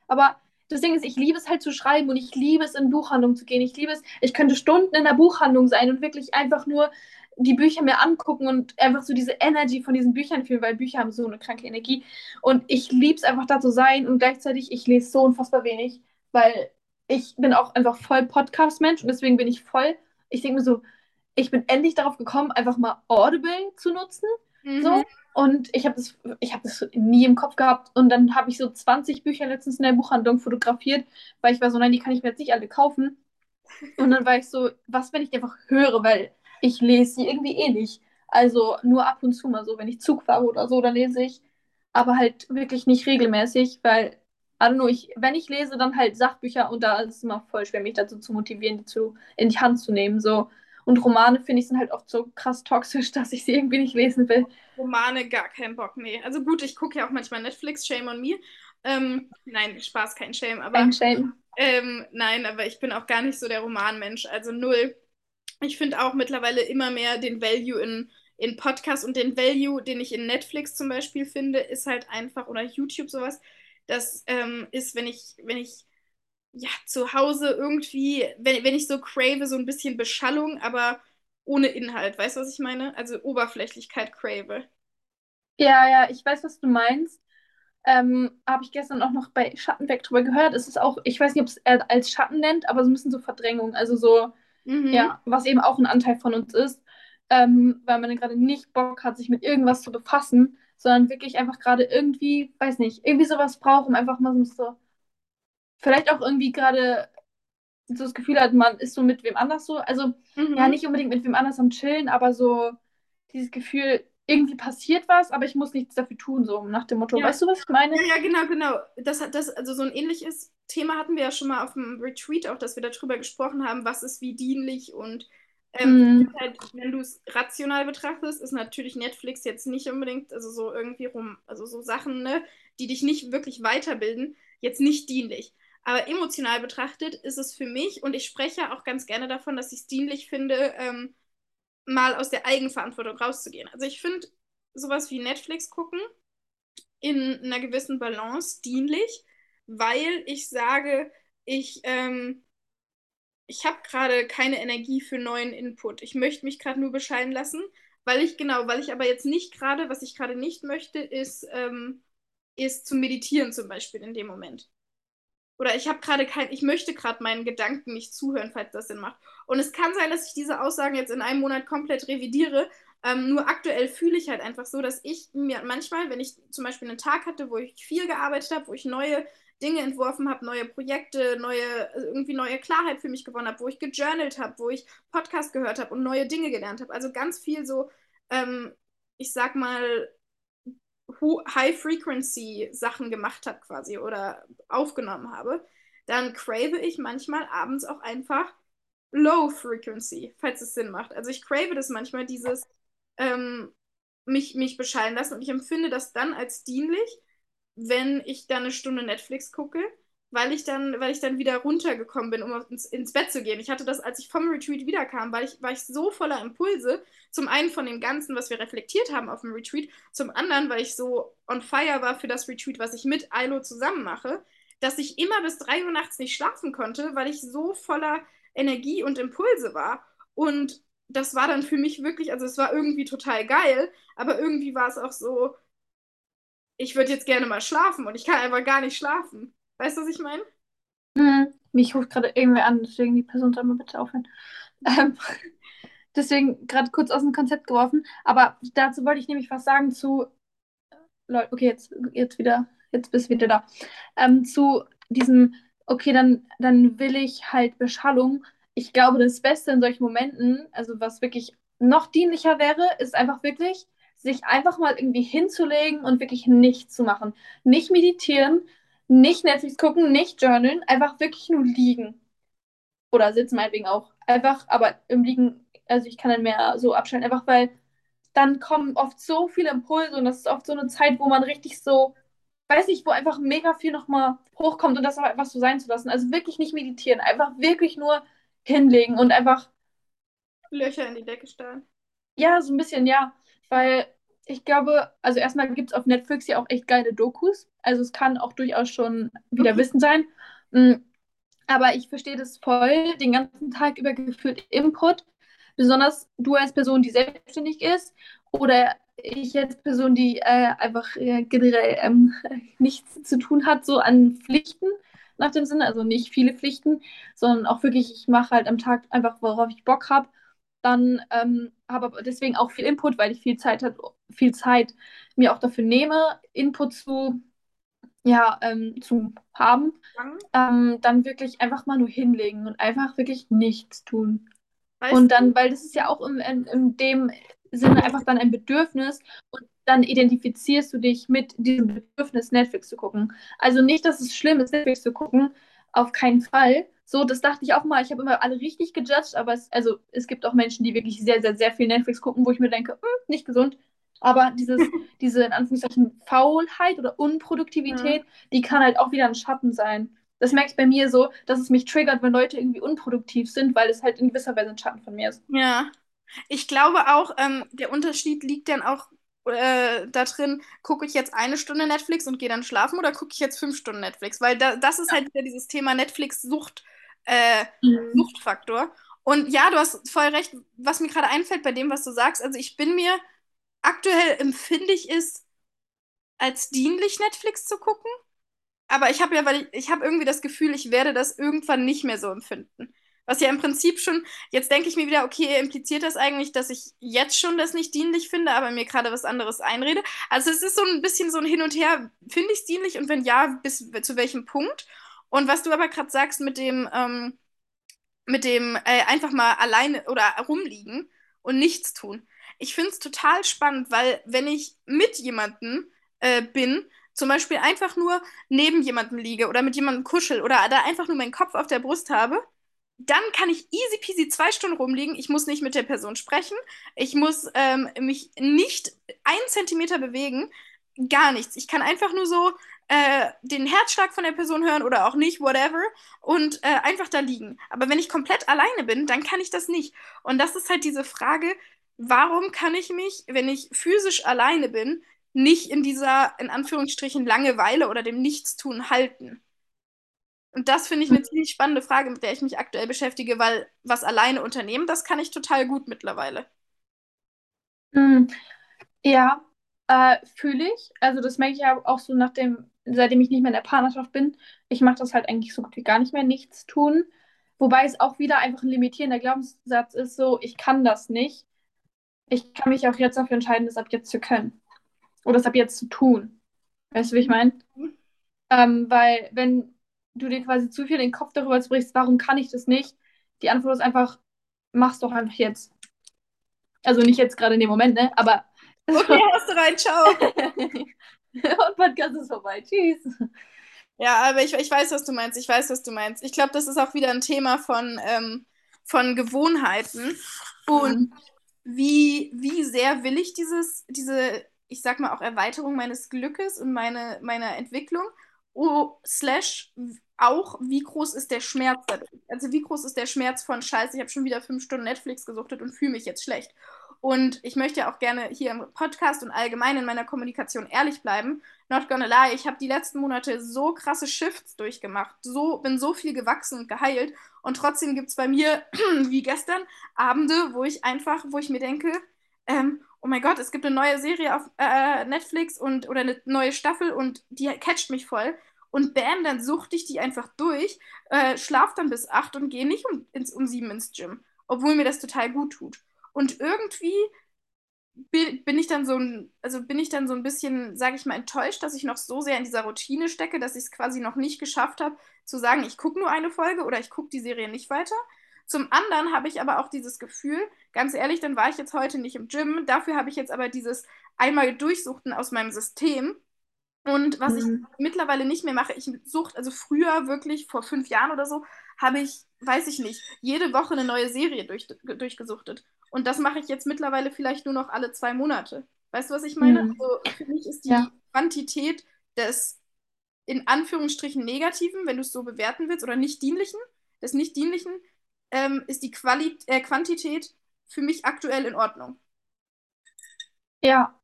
Aber das Ding ist, ich liebe es halt zu schreiben und ich liebe es, in Buchhandlungen zu gehen. Ich liebe es, ich könnte Stunden in der Buchhandlung sein und wirklich einfach nur die Bücher mir angucken und einfach so diese Energy von diesen Büchern fühlen, weil Bücher haben so eine kranke Energie. Und ich liebe es einfach da zu sein und gleichzeitig, ich lese so unfassbar wenig, weil ich bin auch einfach voll Podcast-Mensch und deswegen bin ich voll, ich denke mir so, ich bin endlich darauf gekommen, einfach mal Audible zu nutzen. Mhm. So. Und ich habe das, ich hab das nie im Kopf gehabt. Und dann habe ich so 20 Bücher letztens in der Buchhandlung fotografiert, weil ich war so, nein, die kann ich mir jetzt nicht alle kaufen. Und dann war ich so, was, wenn ich die einfach höre, weil ich lese sie irgendwie eh nicht. Also nur ab und zu mal so, wenn ich Zug fahre oder so, dann lese ich. Aber halt wirklich nicht regelmäßig, weil, I don't know, ich, wenn ich lese, dann halt Sachbücher und da ist es immer voll schwer, mich dazu zu motivieren, die zu, in die Hand zu nehmen. So. Und Romane finde ich sind halt oft so krass toxisch, dass ich sie irgendwie nicht lesen will. Romane gar keinen Bock, nee. Also gut, ich gucke ja auch manchmal Netflix, Shame on me. Ähm, nein, Spaß, kein Shame, aber Ein Shame. ähm, nein, aber ich bin auch gar nicht so der Romanmensch, also null. Ich finde auch mittlerweile immer mehr den Value in, in Podcasts und den Value, den ich in Netflix zum Beispiel finde, ist halt einfach, oder YouTube sowas, das ähm, ist, wenn ich, wenn ich ja, zu Hause irgendwie, wenn, wenn ich so crave, so ein bisschen Beschallung, aber ohne Inhalt. Weißt du, was ich meine? Also Oberflächlichkeit crave. Ja, ja, ich weiß, was du meinst. Ähm, habe ich gestern auch noch bei Schattenwerk drüber gehört. Es ist auch, ich weiß nicht, ob es er als Schatten nennt, aber so ein bisschen so Verdrängung. Also so, Mhm. Ja, was eben auch ein Anteil von uns ist, ähm, weil man gerade nicht Bock hat, sich mit irgendwas zu befassen, sondern wirklich einfach gerade irgendwie, weiß nicht, irgendwie sowas braucht, um einfach mal so, vielleicht auch irgendwie gerade so das Gefühl hat, man ist so mit wem anders so. Also Mhm. ja, nicht unbedingt mit wem anders am Chillen, aber so dieses Gefühl, irgendwie passiert was, aber ich muss nichts dafür tun, so nach dem Motto. Ja. Weißt du, was ich meine? Ja, ja, genau, genau. Das hat das, also so ein ähnliches Thema hatten wir ja schon mal auf dem Retreat auch, dass wir darüber gesprochen haben, was ist wie dienlich und ähm, Mhm. halt, wenn du es rational betrachtest, ist natürlich Netflix jetzt nicht unbedingt, also so irgendwie rum, also so Sachen, ne, die dich nicht wirklich weiterbilden, jetzt nicht dienlich. Aber emotional betrachtet ist es für mich, und ich spreche auch ganz gerne davon, dass ich es dienlich finde, ähm, mal aus der Eigenverantwortung rauszugehen. Also ich finde sowas wie Netflix gucken in einer gewissen Balance dienlich, weil ich sage, ich, ähm, ich habe gerade keine Energie für neuen Input. Ich möchte mich gerade nur bescheiden lassen, weil ich, genau, weil ich aber jetzt nicht gerade, was ich gerade nicht möchte, ist, ähm, ist zu meditieren zum Beispiel in dem Moment. Oder ich habe gerade kein, ich möchte gerade meinen Gedanken nicht zuhören, falls das Sinn macht. Und es kann sein, dass ich diese Aussagen jetzt in einem Monat komplett revidiere. Ähm, nur aktuell fühle ich halt einfach so, dass ich mir manchmal, wenn ich zum Beispiel einen Tag hatte, wo ich viel gearbeitet habe, wo ich neue Dinge entworfen habe, neue Projekte, neue, also irgendwie neue Klarheit für mich gewonnen habe, wo ich gejournalt habe, wo ich Podcast gehört habe und neue Dinge gelernt habe. Also ganz viel so, ähm, ich sag mal, High-Frequency-Sachen gemacht habe quasi oder aufgenommen habe, dann crave ich manchmal abends auch einfach Low-Frequency, falls es Sinn macht. Also ich crave das manchmal, dieses ähm, mich, mich bescheiden lassen und ich empfinde das dann als dienlich, wenn ich dann eine Stunde Netflix gucke, weil ich dann, weil ich dann wieder runtergekommen bin, um ins, ins Bett zu gehen. Ich hatte das, als ich vom Retreat wiederkam, weil ich, war ich so voller Impulse. Zum einen von dem Ganzen, was wir reflektiert haben auf dem Retreat, zum anderen, weil ich so on fire war für das Retreat, was ich mit Ailo zusammen mache, dass ich immer bis 3 Uhr nachts nicht schlafen konnte, weil ich so voller Energie und Impulse war. Und das war dann für mich wirklich, also es war irgendwie total geil, aber irgendwie war es auch so, ich würde jetzt gerne mal schlafen und ich kann einfach gar nicht schlafen. Weißt du, was ich meine? Mhm. Mich ruft gerade irgendwer an, deswegen die Person soll mal bitte aufhören. Ähm, deswegen gerade kurz aus dem Konzept geworfen. Aber dazu wollte ich nämlich was sagen zu. Leute, okay, jetzt, jetzt wieder, jetzt bist du wieder da. Ähm, zu diesem, okay, dann, dann will ich halt Beschallung. Ich glaube, das Beste in solchen Momenten, also was wirklich noch dienlicher wäre, ist einfach wirklich, sich einfach mal irgendwie hinzulegen und wirklich nichts zu machen. Nicht meditieren, nicht Netflix gucken, nicht journalen, einfach wirklich nur liegen. Oder sitzen meinetwegen auch. Einfach, aber im Liegen, also ich kann dann mehr so abschalten, einfach weil dann kommen oft so viele Impulse und das ist oft so eine Zeit, wo man richtig so, weiß nicht, wo einfach mega viel nochmal hochkommt und das aber einfach so sein zu lassen. Also wirklich nicht meditieren, einfach wirklich nur hinlegen und einfach, Löcher in die Decke starren. ja, so ein bisschen, ja, weil ich glaube, also erstmal gibt es auf Netflix ja auch echt geile Dokus. Also es kann auch durchaus schon wieder. Wissen sein. Mm, Aber ich verstehe das voll, den ganzen Tag über gefühlt Input. Besonders du als Person, die selbstständig ist oder ich als Person, die äh, einfach äh, generell ähm, nichts zu tun hat, so an Pflichten nach dem Sinne, also nicht viele Pflichten, sondern auch wirklich, ich mache halt am Tag einfach, worauf ich Bock habe. Dann ähm, habe deswegen auch viel Input, weil ich viel Zeit hat, viel Zeit mir auch dafür nehme, Input zu, ja, ähm, zu haben ähm, dann wirklich einfach mal nur hinlegen und einfach wirklich nichts tun. Weißt Und dann, weil das ist ja auch in, in, in dem Sinne einfach dann ein Bedürfnis und dann identifizierst du dich mit diesem Bedürfnis, Netflix zu gucken. Also nicht, dass es schlimm ist, Netflix zu gucken, auf keinen Fall. So, das dachte ich auch mal. Ich habe immer alle richtig gejudged, aber es, also, es gibt auch Menschen, die wirklich sehr, sehr, sehr viel Netflix gucken, wo ich mir denke, hm, nicht gesund. Aber dieses, diese in Anführungszeichen Faulheit oder Unproduktivität, die kann halt auch wieder ein Schatten sein. Das merke ich bei mir so, dass es mich triggert, wenn Leute irgendwie unproduktiv sind, weil es halt in gewisser Weise ein Schatten von mir ist. Ja. Ich glaube auch, ähm, der Unterschied liegt dann auch äh, da drin, gucke ich jetzt eine Stunde Netflix und gehe dann schlafen oder gucke ich jetzt fünf Stunden Netflix? Weil da, das ist halt wieder dieses Thema Netflix-Sucht, äh, Mhm. Suchtfaktor. Und ja, du hast voll recht, was mir gerade einfällt bei dem, was du sagst. Also ich bin mir, aktuell empfinde ich es als dienlich, Netflix zu gucken. Aber ich habe ja, weil ich, ich habe irgendwie das Gefühl, ich werde das irgendwann nicht mehr so empfinden. Was ja im Prinzip schon, jetzt denke ich mir wieder, okay, impliziert das eigentlich, dass ich jetzt schon das nicht dienlich finde, aber mir gerade was anderes einrede? Also es ist so ein bisschen so ein Hin und Her, finde ich es dienlich und wenn ja, bis zu welchem Punkt? Und was du aber gerade sagst mit dem, ähm, mit dem äh, einfach mal alleine oder rumliegen und nichts tun. Ich finde es total spannend, weil wenn ich mit jemandem äh, bin, zum Beispiel einfach nur neben jemandem liege oder mit jemandem kuschel oder da einfach nur meinen Kopf auf der Brust habe, dann kann ich easy peasy zwei Stunden rumliegen. Ich muss nicht mit der Person sprechen. Ich muss ähm, mich nicht einen Zentimeter bewegen. Gar nichts. Ich kann einfach nur so äh, den Herzschlag von der Person hören oder auch nicht, whatever, und äh, einfach da liegen. Aber wenn ich komplett alleine bin, dann kann ich das nicht. Und das ist halt diese Frage, warum kann ich mich, wenn ich physisch alleine bin, nicht in dieser, in Anführungsstrichen, Langeweile oder dem Nichtstun halten? Und das finde ich eine ziemlich spannende Frage, mit der ich mich aktuell beschäftige, weil was alleine unternehmen, das kann ich total gut mittlerweile. Hm. Ja, äh, fühle ich. Also das merke ich ja auch so nachdem, seitdem ich nicht mehr in der Partnerschaft bin. Ich mache das halt eigentlich so gut wie gar nicht mehr, nichts tun. Wobei es auch wieder einfach ein limitierender Glaubenssatz ist, so, ich kann das nicht. Ich kann mich auch jetzt dafür entscheiden, das ab jetzt zu können. Oder das ab jetzt zu tun. Weißt du, wie ich meine? Mhm. Ähm, weil, wenn du dir quasi zu viel den Kopf darüber sprichst, warum kann ich das nicht? Die Antwort ist einfach, mach's doch einfach jetzt. Also nicht jetzt gerade in dem Moment, ne? Aber. Okay, hast du rein, ciao. Und Podcast ist vorbei. Tschüss. Ja, aber ich, ich weiß, was du meinst. Ich weiß, was du meinst. Ich glaube, das ist auch wieder ein Thema von, ähm, von Gewohnheiten. Und mhm. Wie, wie sehr will ich dieses, diese, ich sag mal, auch Erweiterung meines Glückes und meine, meiner Entwicklung? oh, slash auch, wie groß ist der Schmerz? Also wie groß ist der Schmerz von Scheiße, ich habe schon wieder fünf Stunden Netflix gesuchtet und fühle mich jetzt schlecht. Und ich möchte ja auch gerne hier im Podcast und allgemein in meiner Kommunikation ehrlich bleiben. Not gonna lie, ich habe die letzten Monate so krasse Shifts durchgemacht, so, bin so viel gewachsen und geheilt. Und trotzdem gibt es bei mir, wie gestern, Abende, wo ich einfach, wo ich mir denke, ähm, oh mein Gott, es gibt eine neue Serie auf äh, Netflix und oder eine neue Staffel und die catcht mich voll. Und bam, dann suchte ich die einfach durch, äh, schlaf dann bis acht und gehe nicht um, ins, um sieben ins Gym, obwohl mir das total gut tut. Und irgendwie bin ich dann so ein, also bin ich dann so ein bisschen, sage ich mal, enttäuscht, dass ich noch so sehr in dieser Routine stecke, dass ich es quasi noch nicht geschafft habe, zu sagen, ich gucke nur eine Folge oder ich gucke die Serie nicht weiter. Zum anderen habe ich aber auch dieses Gefühl, ganz ehrlich, dann war ich jetzt heute nicht im Gym. Dafür habe ich jetzt aber dieses einmal Durchsuchten aus meinem System. Und was mhm. ich mittlerweile nicht mehr mache, ich suche, also früher wirklich vor fünf Jahren oder so, habe ich, weiß ich nicht, jede Woche eine neue Serie durch, durchgesuchtet. Und das mache ich jetzt mittlerweile vielleicht nur noch alle zwei Monate. Weißt du, was ich meine? Mhm. Also für mich ist die ja. Quantität des in Anführungsstrichen negativen, wenn du es so bewerten willst, oder nicht dienlichen, des nicht dienlichen, ähm, ist die Quali äh, Quantität für mich aktuell in Ordnung. Ja,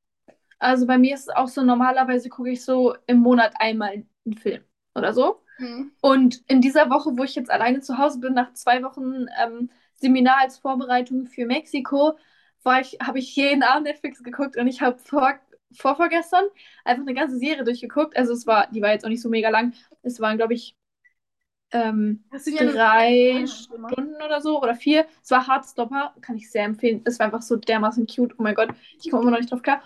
also bei mir ist es auch so, normalerweise gucke ich so im Monat einmal einen Film oder so. Mhm. Und in dieser Woche, wo ich jetzt alleine zu Hause bin, nach zwei Wochen ähm, Seminar als Vorbereitung für Mexiko, ich, habe ich jeden Abend Netflix geguckt und ich habe vor, vorvorgestern einfach eine ganze Serie durchgeguckt. Also es war, die war jetzt auch nicht so mega lang. Es waren, glaube ich, ähm, drei Stunden oder so oder vier. Es war Hardstopper, kann ich sehr empfehlen. Es war einfach so dermaßen cute. Oh mein Gott, ich komme immer noch nicht drauf klar.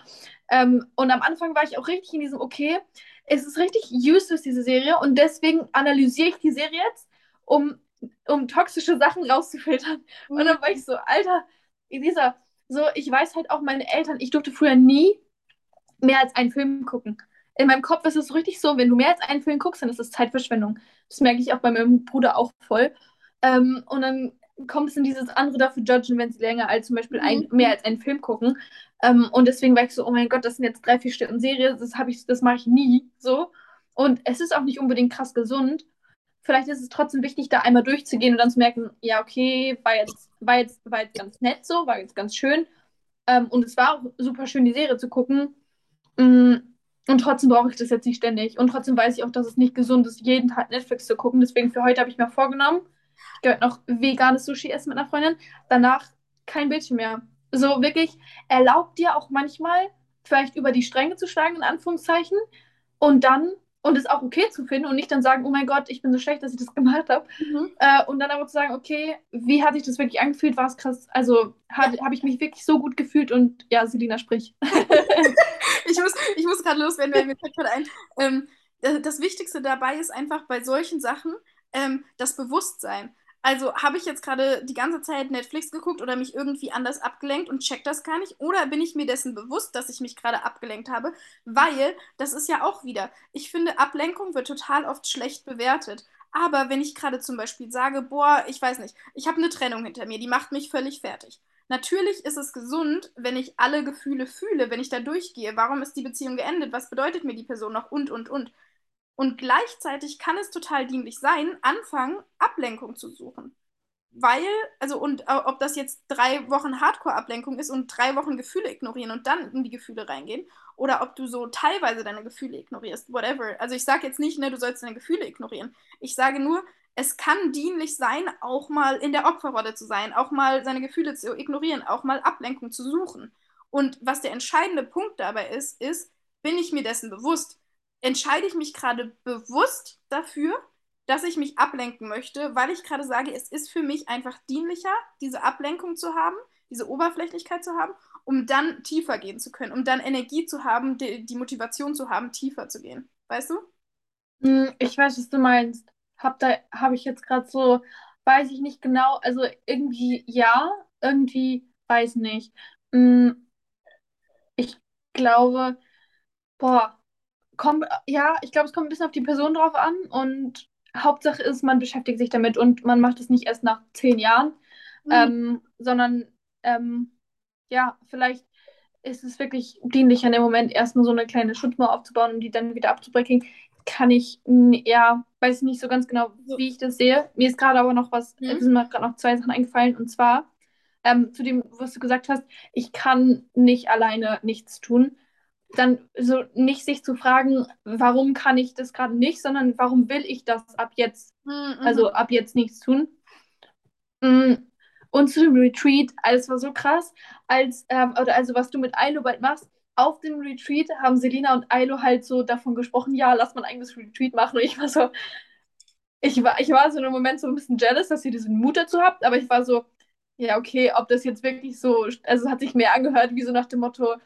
Ähm, und am Anfang war ich auch richtig in diesem, okay, es ist richtig useless, diese Serie. Und deswegen analysiere ich die Serie jetzt, um, um toxische Sachen rauszufiltern. Mhm. Und dann war ich so, Alter, dieser, so, ich weiß halt auch, meine Eltern, ich durfte früher nie mehr als einen Film gucken in meinem Kopf ist es so richtig so, wenn du mehr als einen Film guckst, dann ist es Zeitverschwendung. Das merke ich auch bei meinem Bruder auch voll. Ähm, und dann kommt es in dieses andere dafür judgen, wenn sie länger als zum Beispiel ein, mhm. mehr als einen Film gucken. Ähm, und deswegen war ich so, oh mein Gott, das sind jetzt drei, vier Stunden Serie, das ich, das mache ich nie so. Und es ist auch nicht unbedingt krass gesund. Vielleicht ist es trotzdem wichtig, da einmal durchzugehen und dann zu merken, ja, okay, war jetzt, war jetzt, war jetzt ganz nett so, war jetzt ganz schön. Ähm, und es war auch super schön, die Serie zu gucken. Mhm und trotzdem brauche ich das jetzt nicht ständig. Und trotzdem weiß ich auch, dass es nicht gesund ist, jeden Tag Netflix zu gucken. Deswegen für heute habe ich mir vorgenommen, ich werde noch veganes Sushi essen mit einer Freundin. Danach kein Bildschirm mehr. So wirklich, erlaubt dir auch manchmal vielleicht über die Stränge zu schlagen, in Anführungszeichen. Und dann und es auch okay zu finden und nicht dann sagen, oh mein Gott, ich bin so schlecht, dass ich das gemacht habe. Mhm. Äh, und dann aber zu sagen, okay, wie hat sich das wirklich angefühlt? War es krass? Also habe hab ich mich wirklich so gut gefühlt und ja, Selina, sprich. Ich muss, ich muss gerade loswerden, weil mir fällt gerade ein. Ähm, das, das Wichtigste dabei ist einfach bei solchen Sachen ähm, das Bewusstsein. Also habe ich jetzt gerade die ganze Zeit Netflix geguckt oder mich irgendwie anders abgelenkt und check das gar nicht? Oder bin ich mir dessen bewusst, dass ich mich gerade abgelenkt habe? Weil das ist ja auch wieder, ich finde, Ablenkung wird total oft schlecht bewertet. Aber wenn ich gerade zum Beispiel sage, boah, ich weiß nicht, ich habe eine Trennung hinter mir, die macht mich völlig fertig. Natürlich ist es gesund, wenn ich alle Gefühle fühle, wenn ich da durchgehe. Warum ist die Beziehung geendet? Was bedeutet mir die Person noch? Und, und, und. Und gleichzeitig kann es total dienlich sein, anfangen, Ablenkung zu suchen. Weil, also, und äh, ob das jetzt drei Wochen Hardcore-Ablenkung ist und drei Wochen Gefühle ignorieren und dann in die Gefühle reingehen, oder ob du so teilweise deine Gefühle ignorierst, whatever. Also ich sage jetzt nicht, ne, du sollst deine Gefühle ignorieren. Ich sage nur, es kann dienlich sein, auch mal in der Opferrolle zu sein, auch mal seine Gefühle zu ignorieren, auch mal Ablenkung zu suchen. Und was der entscheidende Punkt dabei ist, ist, bin ich mir dessen bewusst? Entscheide ich mich gerade bewusst dafür, dass ich mich ablenken möchte, weil ich gerade sage, es ist für mich einfach dienlicher, diese Ablenkung zu haben, diese Oberflächlichkeit zu haben, um dann tiefer gehen zu können, um dann Energie zu haben, die, die Motivation zu haben, tiefer zu gehen. Weißt du? Hm, ich weiß, was du meinst. Hab da, habe ich jetzt gerade so, weiß ich nicht genau, also irgendwie ja, irgendwie weiß nicht. Hm, ich glaube, boah, kommt, ja, ich glaube, es kommt ein bisschen auf die Person drauf an und Hauptsache ist, man beschäftigt sich damit und man macht es nicht erst nach zehn Jahren, Mhm. ähm, sondern ähm, ja, vielleicht ist es wirklich dienlich, in dem Moment erstmal so eine kleine Schutzmauer aufzubauen und die dann wieder abzubrechen. Kann ich, ja, weiß ich nicht so ganz genau, wie ich das sehe. Mir ist gerade aber noch was, Mhm. sind mir gerade noch zwei Sachen eingefallen und zwar ähm, zu dem, was du gesagt hast, ich kann nicht alleine nichts tun. Dann so nicht sich zu fragen, warum kann ich das gerade nicht, sondern warum will ich das ab jetzt, Mhm. also ab jetzt nichts tun. Mm, Und zu dem Retreat, alles war so krass, als, ähm, oder also was du mit Ailo bald machst, auf dem Retreat haben Selina und Ailo halt so davon gesprochen, ja, lass mal ein eigenes Retreat machen. Und ich war so, ich war, ich war so in einem Moment so ein bisschen jealous, dass ihr diesen Mut dazu habt, aber ich war so, ja, okay, ob das jetzt wirklich so, also es hat sich mehr angehört, wie so nach dem Motto,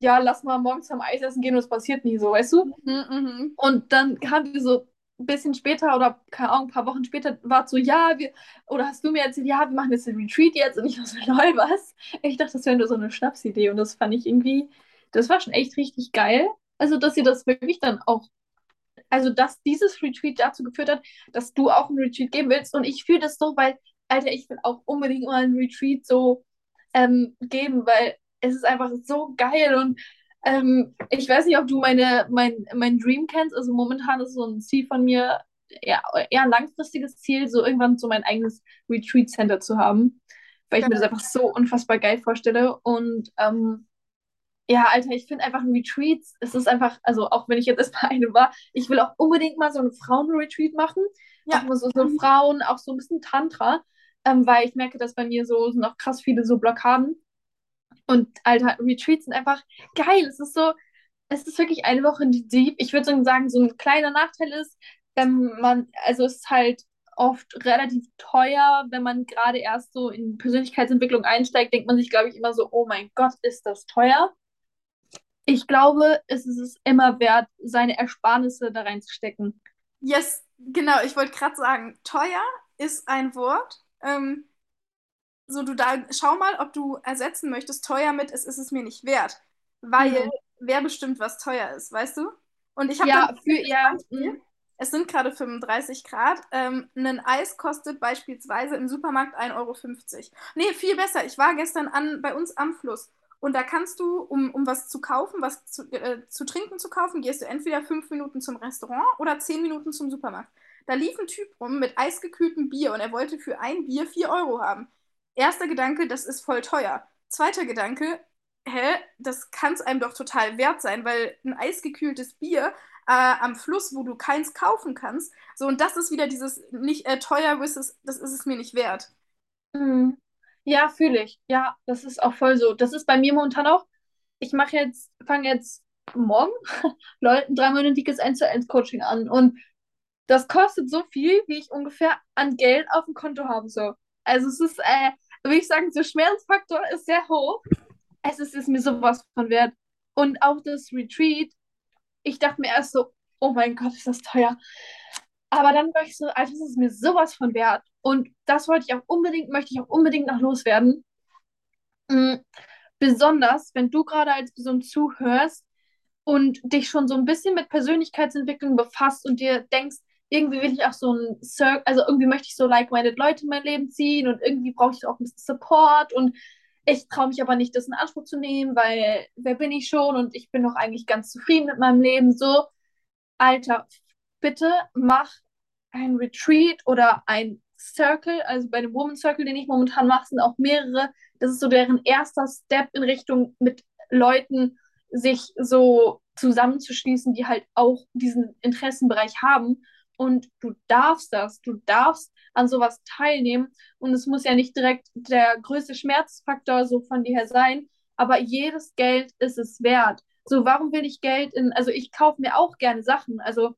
ja, lass mal morgens am Eis essen gehen und es passiert nie so, weißt du? Mhm. Mhm. Und dann kam die so ein bisschen später oder keine Ahnung, ein paar Wochen später war es so, ja, wir, oder hast du mir erzählt, ja, wir machen jetzt ein Retreat jetzt und ich war so, lol, was? Ich dachte, das wäre nur so eine Schnapsidee und das fand ich irgendwie, das war schon echt richtig geil. Also, dass ihr das wirklich dann auch, also, dass dieses Retreat dazu geführt hat, dass du auch ein Retreat geben willst und ich fühle das so, weil, Alter, ich will auch unbedingt mal ein Retreat so ähm, geben, weil es ist einfach so geil und ähm, ich weiß nicht, ob du meine, mein, mein Dream kennst. Also momentan ist so ein Ziel von mir, eher, eher ein langfristiges Ziel, so irgendwann so mein eigenes Retreat Center zu haben, weil ich mir das einfach so unfassbar geil vorstelle. Und ähm, ja, Alter, ich finde einfach ein Retreat, es ist einfach, also auch wenn ich jetzt erstmal eine war, ich will auch unbedingt mal so ein Frauen-Retreat machen. Ja. Auch mal so, so Frauen, auch so ein bisschen Tantra, ähm, weil ich merke, dass bei mir so auch krass viele so Blockaden. Und Alter, Retreats sind einfach geil. Es ist so, es ist wirklich eine Woche intensiv. Ich würde sagen, so ein kleiner Nachteil ist, wenn man, also es ist halt oft relativ teuer, wenn man gerade erst so in Persönlichkeitsentwicklung einsteigt, denkt man sich, glaube ich, immer so, oh mein Gott, ist das teuer. Ich glaube, es ist es immer wert, seine Ersparnisse da reinzustecken. Yes, genau, ich wollte gerade sagen, teuer ist ein Wort. Ähm, so, du da, schau mal, ob du ersetzen möchtest, teuer mit, es ist es mir nicht wert. Weil Mhm. wer bestimmt, was teuer ist, weißt du? Und ich habe Ja, dann für, Beispiel, mhm. es sind gerade 35 Grad. Ähm, ein Eis kostet beispielsweise im Supermarkt 1,50 Euro. Nee, viel besser. Ich war gestern an, bei uns am Fluss. Und da kannst du, um, um was zu kaufen, was zu, äh, zu trinken zu kaufen, gehst du entweder fünf Minuten zum Restaurant oder zehn Minuten zum Supermarkt. Da lief ein Typ rum mit eisgekühltem Bier und er wollte für ein Bier 4 Euro haben. Erster Gedanke, das ist voll teuer. Zweiter Gedanke, hä, das kann es einem doch total wert sein, weil ein eisgekühltes Bier äh, am Fluss, wo du keins kaufen kannst, so und das ist wieder dieses nicht äh, teuer das ist es mir nicht wert. Mhm. Ja, fühle ich. Ja, das ist auch voll so. Das ist bei mir momentan auch. Ich mache jetzt, fange jetzt morgen Leuten dreimonatiges 1 zu 1 Coaching an. Und das kostet so viel, wie ich ungefähr an Geld auf dem Konto habe. So. Also es ist, äh, würde ich sagen, der Schmerzfaktor ist sehr hoch. Es ist, ist mir sowas von wert. Und auch das Retreat, ich dachte mir erst so, oh mein Gott, ist das teuer. Aber dann war ich so, Alter, das ist mir sowas von wert. Und das wollte ich auch unbedingt, möchte ich auch unbedingt noch loswerden. Mhm. Besonders, wenn du gerade als Person zuhörst und dich schon so ein bisschen mit Persönlichkeitsentwicklung befasst und dir denkst, irgendwie will ich auch so ein Circle, also irgendwie möchte ich so like-minded Leute in mein Leben ziehen und irgendwie brauche ich auch ein bisschen Support und ich traue mich aber nicht, das in Anspruch zu nehmen, weil wer bin ich schon und ich bin doch eigentlich ganz zufrieden mit meinem Leben. So, Alter, bitte mach ein Retreat oder ein Circle, also bei dem Woman Circle, den ich momentan mache, sind auch mehrere. Das ist so deren erster Step in Richtung mit Leuten sich so zusammenzuschließen, die halt auch diesen Interessenbereich haben. Und du darfst das, du darfst an sowas teilnehmen. Und es muss ja nicht direkt der größte Schmerzfaktor so von dir her sein, aber jedes Geld ist es wert. So, warum will ich Geld in, also ich kaufe mir auch gerne Sachen. Also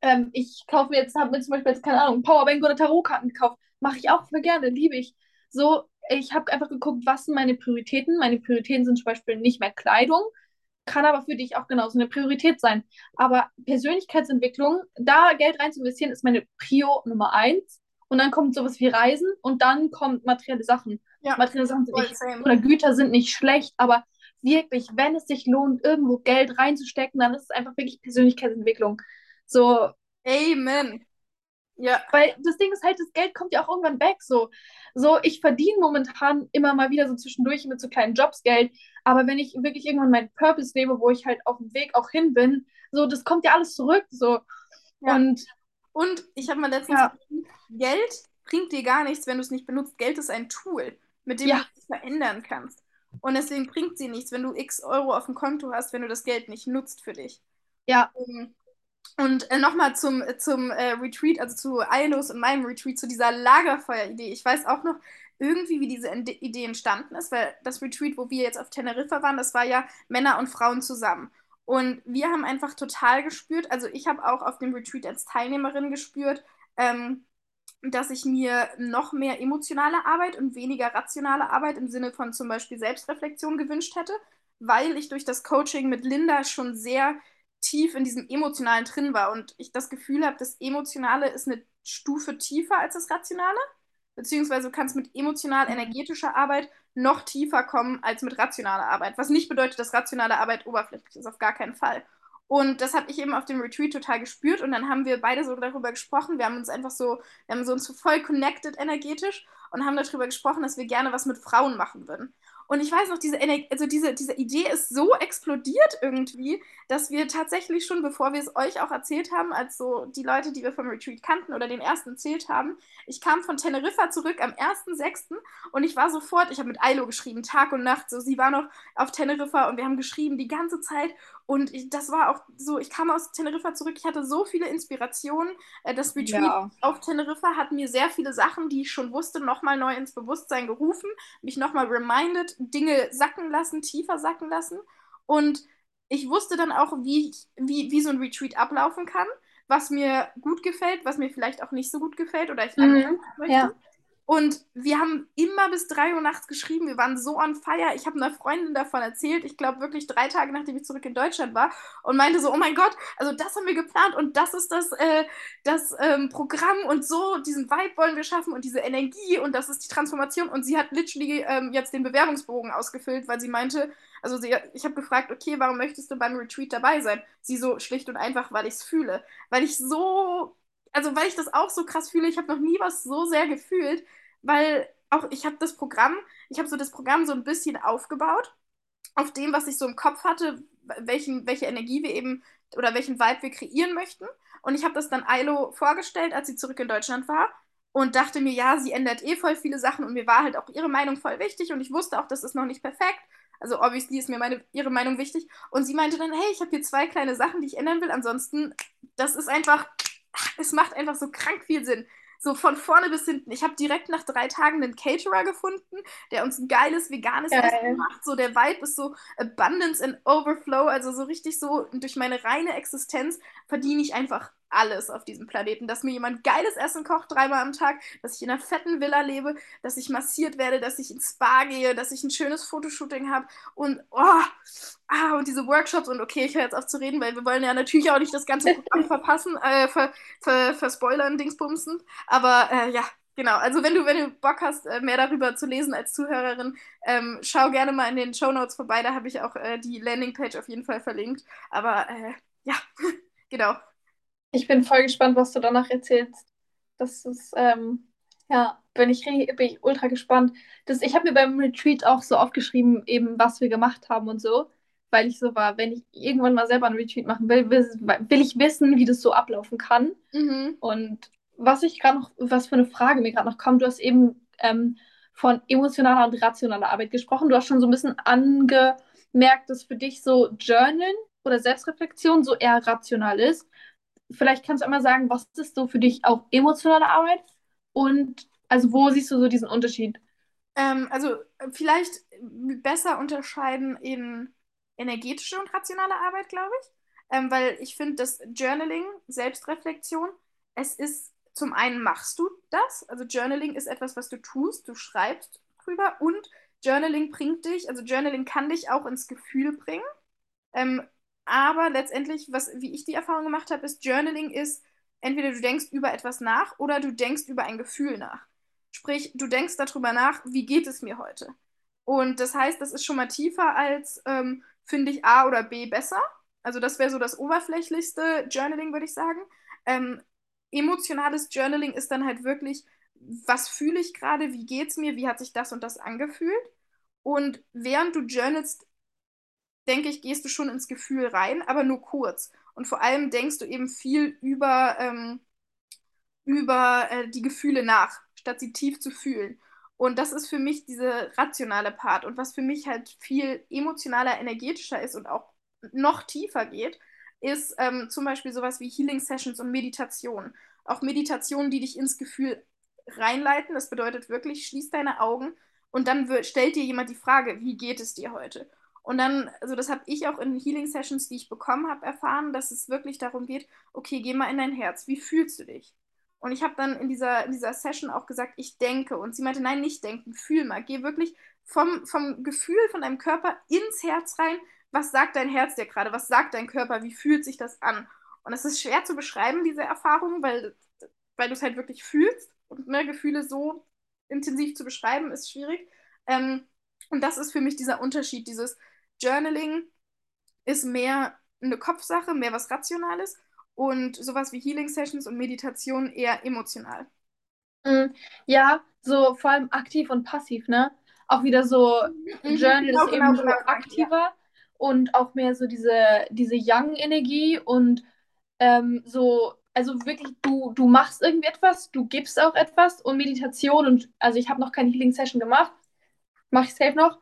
ähm, ich kaufe mir jetzt, habe mir zum Beispiel jetzt, keine Ahnung, Powerbank oder Tarotkarten gekauft. Mache ich auch für gerne, liebe ich. So, ich habe einfach geguckt, was sind meine Prioritäten. Meine Prioritäten sind zum Beispiel nicht mehr Kleidung, kann aber für dich auch genauso eine Priorität sein. Aber Persönlichkeitsentwicklung, da Geld rein zu investieren, ist meine Prio Nummer eins. Und dann kommt sowas wie Reisen und dann kommt materielle Sachen. Ja, materielle Sachen sind nicht, oder Güter sind nicht schlecht, aber wirklich, wenn es sich lohnt, irgendwo Geld reinzustecken, dann ist es einfach wirklich Persönlichkeitsentwicklung. So. Amen. Ja. Weil das Ding ist halt, das Geld kommt ja auch irgendwann weg. So, so ich verdiene momentan immer mal wieder so zwischendurch mit so kleinen Jobs Geld. Aber wenn ich wirklich irgendwann meinen Purpose lebe, wo ich halt auf dem Weg auch hin bin, so, das kommt ja alles zurück. So. Ja. Und, und ich habe mal letztens ja. Geld bringt dir gar nichts, wenn du es nicht benutzt. Geld ist ein Tool, mit dem ja. du es verändern kannst. Und deswegen bringt sie nichts, wenn du x Euro auf dem Konto hast, wenn du das Geld nicht nutzt für dich. Ja. Um, und äh, nochmal zum, zum äh, Retreat, also zu Ailos und meinem Retreat, zu dieser Lagerfeuer-Idee. Ich weiß auch noch irgendwie, wie diese Idee entstanden ist, weil das Retreat, wo wir jetzt auf Teneriffa waren, das war ja Männer und Frauen zusammen. Und wir haben einfach total gespürt, also ich habe auch auf dem Retreat als Teilnehmerin gespürt, ähm, dass ich mir noch mehr emotionale Arbeit und weniger rationale Arbeit im Sinne von zum Beispiel Selbstreflexion gewünscht hätte, weil ich durch das Coaching mit Linda schon sehr tief in diesem Emotionalen drin war und ich das Gefühl habe, das Emotionale ist eine Stufe tiefer als das Rationale, beziehungsweise du kannst mit emotional-energetischer Arbeit noch tiefer kommen als mit rationaler Arbeit, was nicht bedeutet, dass rationale Arbeit oberflächlich ist, auf gar keinen Fall. Und das habe ich eben auf dem Retreat total gespürt und dann haben wir beide so darüber gesprochen. Wir haben uns einfach so, wir haben so uns voll connected energetisch und haben darüber gesprochen, dass wir gerne was mit Frauen machen würden. Und ich weiß noch, diese, also diese, diese Idee ist so explodiert irgendwie, dass wir tatsächlich schon, bevor wir es euch auch erzählt haben, als so die Leute, die wir vom Retreat kannten oder den ersten erzählt haben, ich kam von Teneriffa zurück am 1.6. und ich war sofort, ich habe mit Ailo geschrieben, Tag und Nacht, so sie war noch auf Teneriffa und wir haben geschrieben die ganze Zeit und ich, das war auch so, ich kam aus Teneriffa zurück, ich hatte so viele Inspirationen. Äh, das Retreat ja. auf Teneriffa hat mir sehr viele Sachen, die ich schon wusste, nochmal neu ins Bewusstsein gerufen, mich nochmal reminded, Dinge sacken lassen, tiefer sacken lassen. Und ich wusste dann auch, wie, ich, wie, wie so ein Retreat ablaufen kann, was mir gut gefällt, was mir vielleicht auch nicht so gut gefällt oder ich mhm. möchte. Ja. Und wir haben immer bis 3 Uhr nachts geschrieben. Wir waren so on fire. Ich habe einer Freundin davon erzählt, ich glaube wirklich drei Tage nachdem ich zurück in Deutschland war und meinte so, oh mein Gott, also das haben wir geplant und das ist das, äh, das ähm, Programm und so, diesen Vibe wollen wir schaffen und diese Energie und das ist die Transformation. Und sie hat literally ähm, jetzt den Bewerbungsbogen ausgefüllt, weil sie meinte, also sie, ich habe gefragt, okay, warum möchtest du beim Retreat dabei sein? Sie so schlicht und einfach, weil ich es fühle. Weil ich so also weil ich das auch so krass fühle, ich habe noch nie was so sehr gefühlt, weil auch ich habe das Programm, ich habe so das Programm so ein bisschen aufgebaut auf dem, was ich so im Kopf hatte, welchen, welche Energie wir eben oder welchen Vibe wir kreieren möchten. Und ich habe das dann Ailo vorgestellt, als sie zurück in Deutschland war und dachte mir, ja, sie ändert eh voll viele Sachen und mir war halt auch ihre Meinung voll wichtig und ich wusste auch, das ist noch nicht perfekt. Also obviously ist mir meine, ihre Meinung wichtig. Und sie meinte dann, hey, ich habe hier zwei kleine Sachen, die ich ändern will. Ansonsten, das ist einfach es macht einfach so krank viel Sinn. so von vorne bis hinten. Ich habe direkt nach drei Tagen einen Caterer gefunden, der uns ein geiles veganes Geil. Essen macht. So der Vibe ist so Abundance and Overflow, also so richtig so durch meine reine Existenz verdiene ich einfach alles auf diesem Planeten. Dass mir jemand geiles Essen kocht dreimal am Tag, dass ich in einer fetten Villa lebe, dass ich massiert werde, dass ich ins Spa gehe, dass ich ein schönes Fotoshooting habe und oh, ah, und diese Workshops und okay, ich höre jetzt auf zu reden, weil wir wollen ja natürlich auch nicht das ganze Programm verpassen, äh, ver, ver, verspoilern, Dingsbumsen. Aber äh, ja, Genau, also wenn du, wenn du Bock hast, äh, mehr darüber zu lesen als Zuhörerin, ähm, schau gerne mal in den Show Notes vorbei, da habe ich auch äh, die Landingpage auf jeden Fall verlinkt. Aber äh, ja, genau. Ich bin voll gespannt, was du danach erzählst. Das ist, ähm, ja, bin ich, bin ich ultra gespannt. Das, ich habe mir beim Retreat auch so aufgeschrieben, eben was wir gemacht haben und so, weil ich so war, wenn ich irgendwann mal selber ein Retreat machen will, will, ich wissen, wie das so ablaufen kann. Mhm. Und was ich gerade noch, was für eine Frage mir gerade noch kommt, du hast eben ähm, von emotionaler und rationaler Arbeit gesprochen. Du hast schon so ein bisschen angemerkt, dass für dich so Journalen oder Selbstreflexion so eher rational ist vielleicht kannst du einmal sagen, was ist so für dich auch emotionale Arbeit und also wo siehst du so diesen Unterschied? Ähm, also vielleicht besser unterscheiden in energetische und rationale Arbeit, glaube ich. Ähm, weil ich finde, dass Journaling, Selbstreflexion, es ist zum einen machst du das, also Journaling ist etwas, was du tust, du schreibst drüber und Journaling bringt dich, also Journaling kann dich auch ins Gefühl bringen. Ähm, aber letztendlich, was, wie ich die Erfahrung gemacht habe, ist, Journaling ist, entweder du denkst über etwas nach oder du denkst über ein Gefühl nach. Sprich, du denkst darüber nach, wie geht es mir heute? Und das heißt, das ist schon mal tiefer als, ähm, finde ich A oder B besser. Also das wäre so das oberflächlichste Journaling, würde ich sagen. Ähm, emotionales Journaling ist dann halt wirklich, was fühle ich gerade, wie geht es mir, wie hat sich das und das angefühlt? Und während du journalst, denke ich, gehst du schon ins Gefühl rein, aber nur kurz. Und vor allem denkst du eben viel über, ähm, über äh, die Gefühle nach, statt sie tief zu fühlen. Und das ist für mich diese rationale Part. Und was für mich halt viel emotionaler, energetischer ist und auch noch tiefer geht, ist ähm, zum Beispiel sowas wie Healing Sessions und Meditation. Auch Meditationen, die dich ins Gefühl reinleiten. Das bedeutet wirklich, schließ deine Augen und dann stellt dir jemand die Frage, wie geht es dir heute? Und dann, also das habe ich auch in Healing Sessions, die ich bekommen habe, erfahren, dass es wirklich darum geht, okay, geh mal in dein Herz, wie fühlst du dich? Und ich habe dann in dieser, in dieser Session auch gesagt, ich denke. Und sie meinte, nein, nicht denken, fühl mal. Geh wirklich vom, vom Gefühl von deinem Körper ins Herz rein. Was sagt dein Herz dir gerade? Was sagt dein Körper? Wie fühlt sich das an? Und es ist schwer zu beschreiben, diese Erfahrung, weil, weil du es halt wirklich fühlst. Und ne, Gefühle so intensiv zu beschreiben, ist schwierig. Ähm, und das ist für mich dieser Unterschied, dieses, Journaling ist mehr eine Kopfsache, mehr was Rationales und sowas wie Healing Sessions und Meditation eher emotional. Mm, ja, so vor allem aktiv und passiv, ne? Auch wieder so, mhm, Journal genau, ist genau, eben so genau, aktiver ja. und auch mehr so diese, diese Young-Energie und ähm, so, also wirklich, du, du machst irgendwie etwas, du gibst auch etwas und Meditation und, also ich habe noch keine Healing Session gemacht, mache ich safe noch,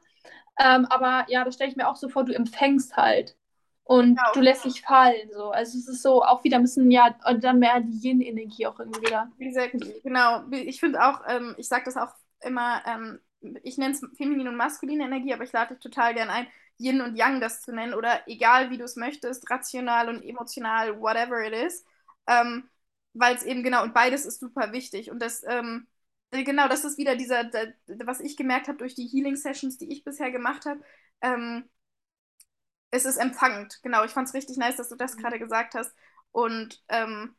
ähm, aber ja, das stelle ich mir auch so vor, du empfängst halt. Und genau. du lässt dich fallen. So. Also es ist so auch wieder ein bisschen, ja, dann mehr die Yin-Energie auch irgendwie wieder. Wie gesagt, genau. Ich finde auch, ähm, ich sage das auch immer, ähm, ich nenne es feminine und maskuline Energie, aber ich lade dich total gern ein, Yin und Yang das zu nennen oder egal wie du es möchtest, rational und emotional, whatever it is. Ähm, Weil es eben genau, und beides ist super wichtig. Und das, ähm, äh, genau, das ist wieder dieser, der, was ich gemerkt habe durch die Healing-Sessions, die ich bisher gemacht habe. Ähm, es ist empfangend. Genau, ich fand es richtig nice, dass du das mhm. gerade gesagt hast. Und ähm,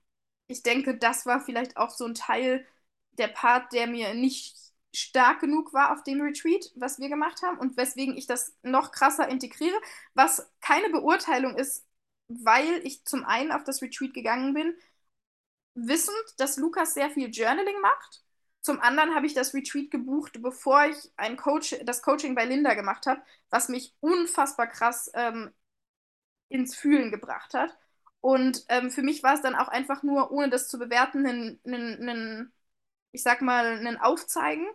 ich denke, das war vielleicht auch so ein Teil der Part, der mir nicht stark genug war auf dem Retreat, was wir gemacht haben und weswegen ich das noch krasser integriere, was keine Beurteilung ist, weil ich zum einen auf das Retreat gegangen bin, wissend, dass Lukas sehr viel Journaling macht zum anderen habe ich das Retreat gebucht, bevor ich ein Coach, das Coaching bei Linda gemacht habe, was mich unfassbar krass ähm, ins Fühlen gebracht hat. Und ähm, für mich war es dann auch einfach nur, ohne das zu bewerten, ein, ich sag mal, ein Aufzeigen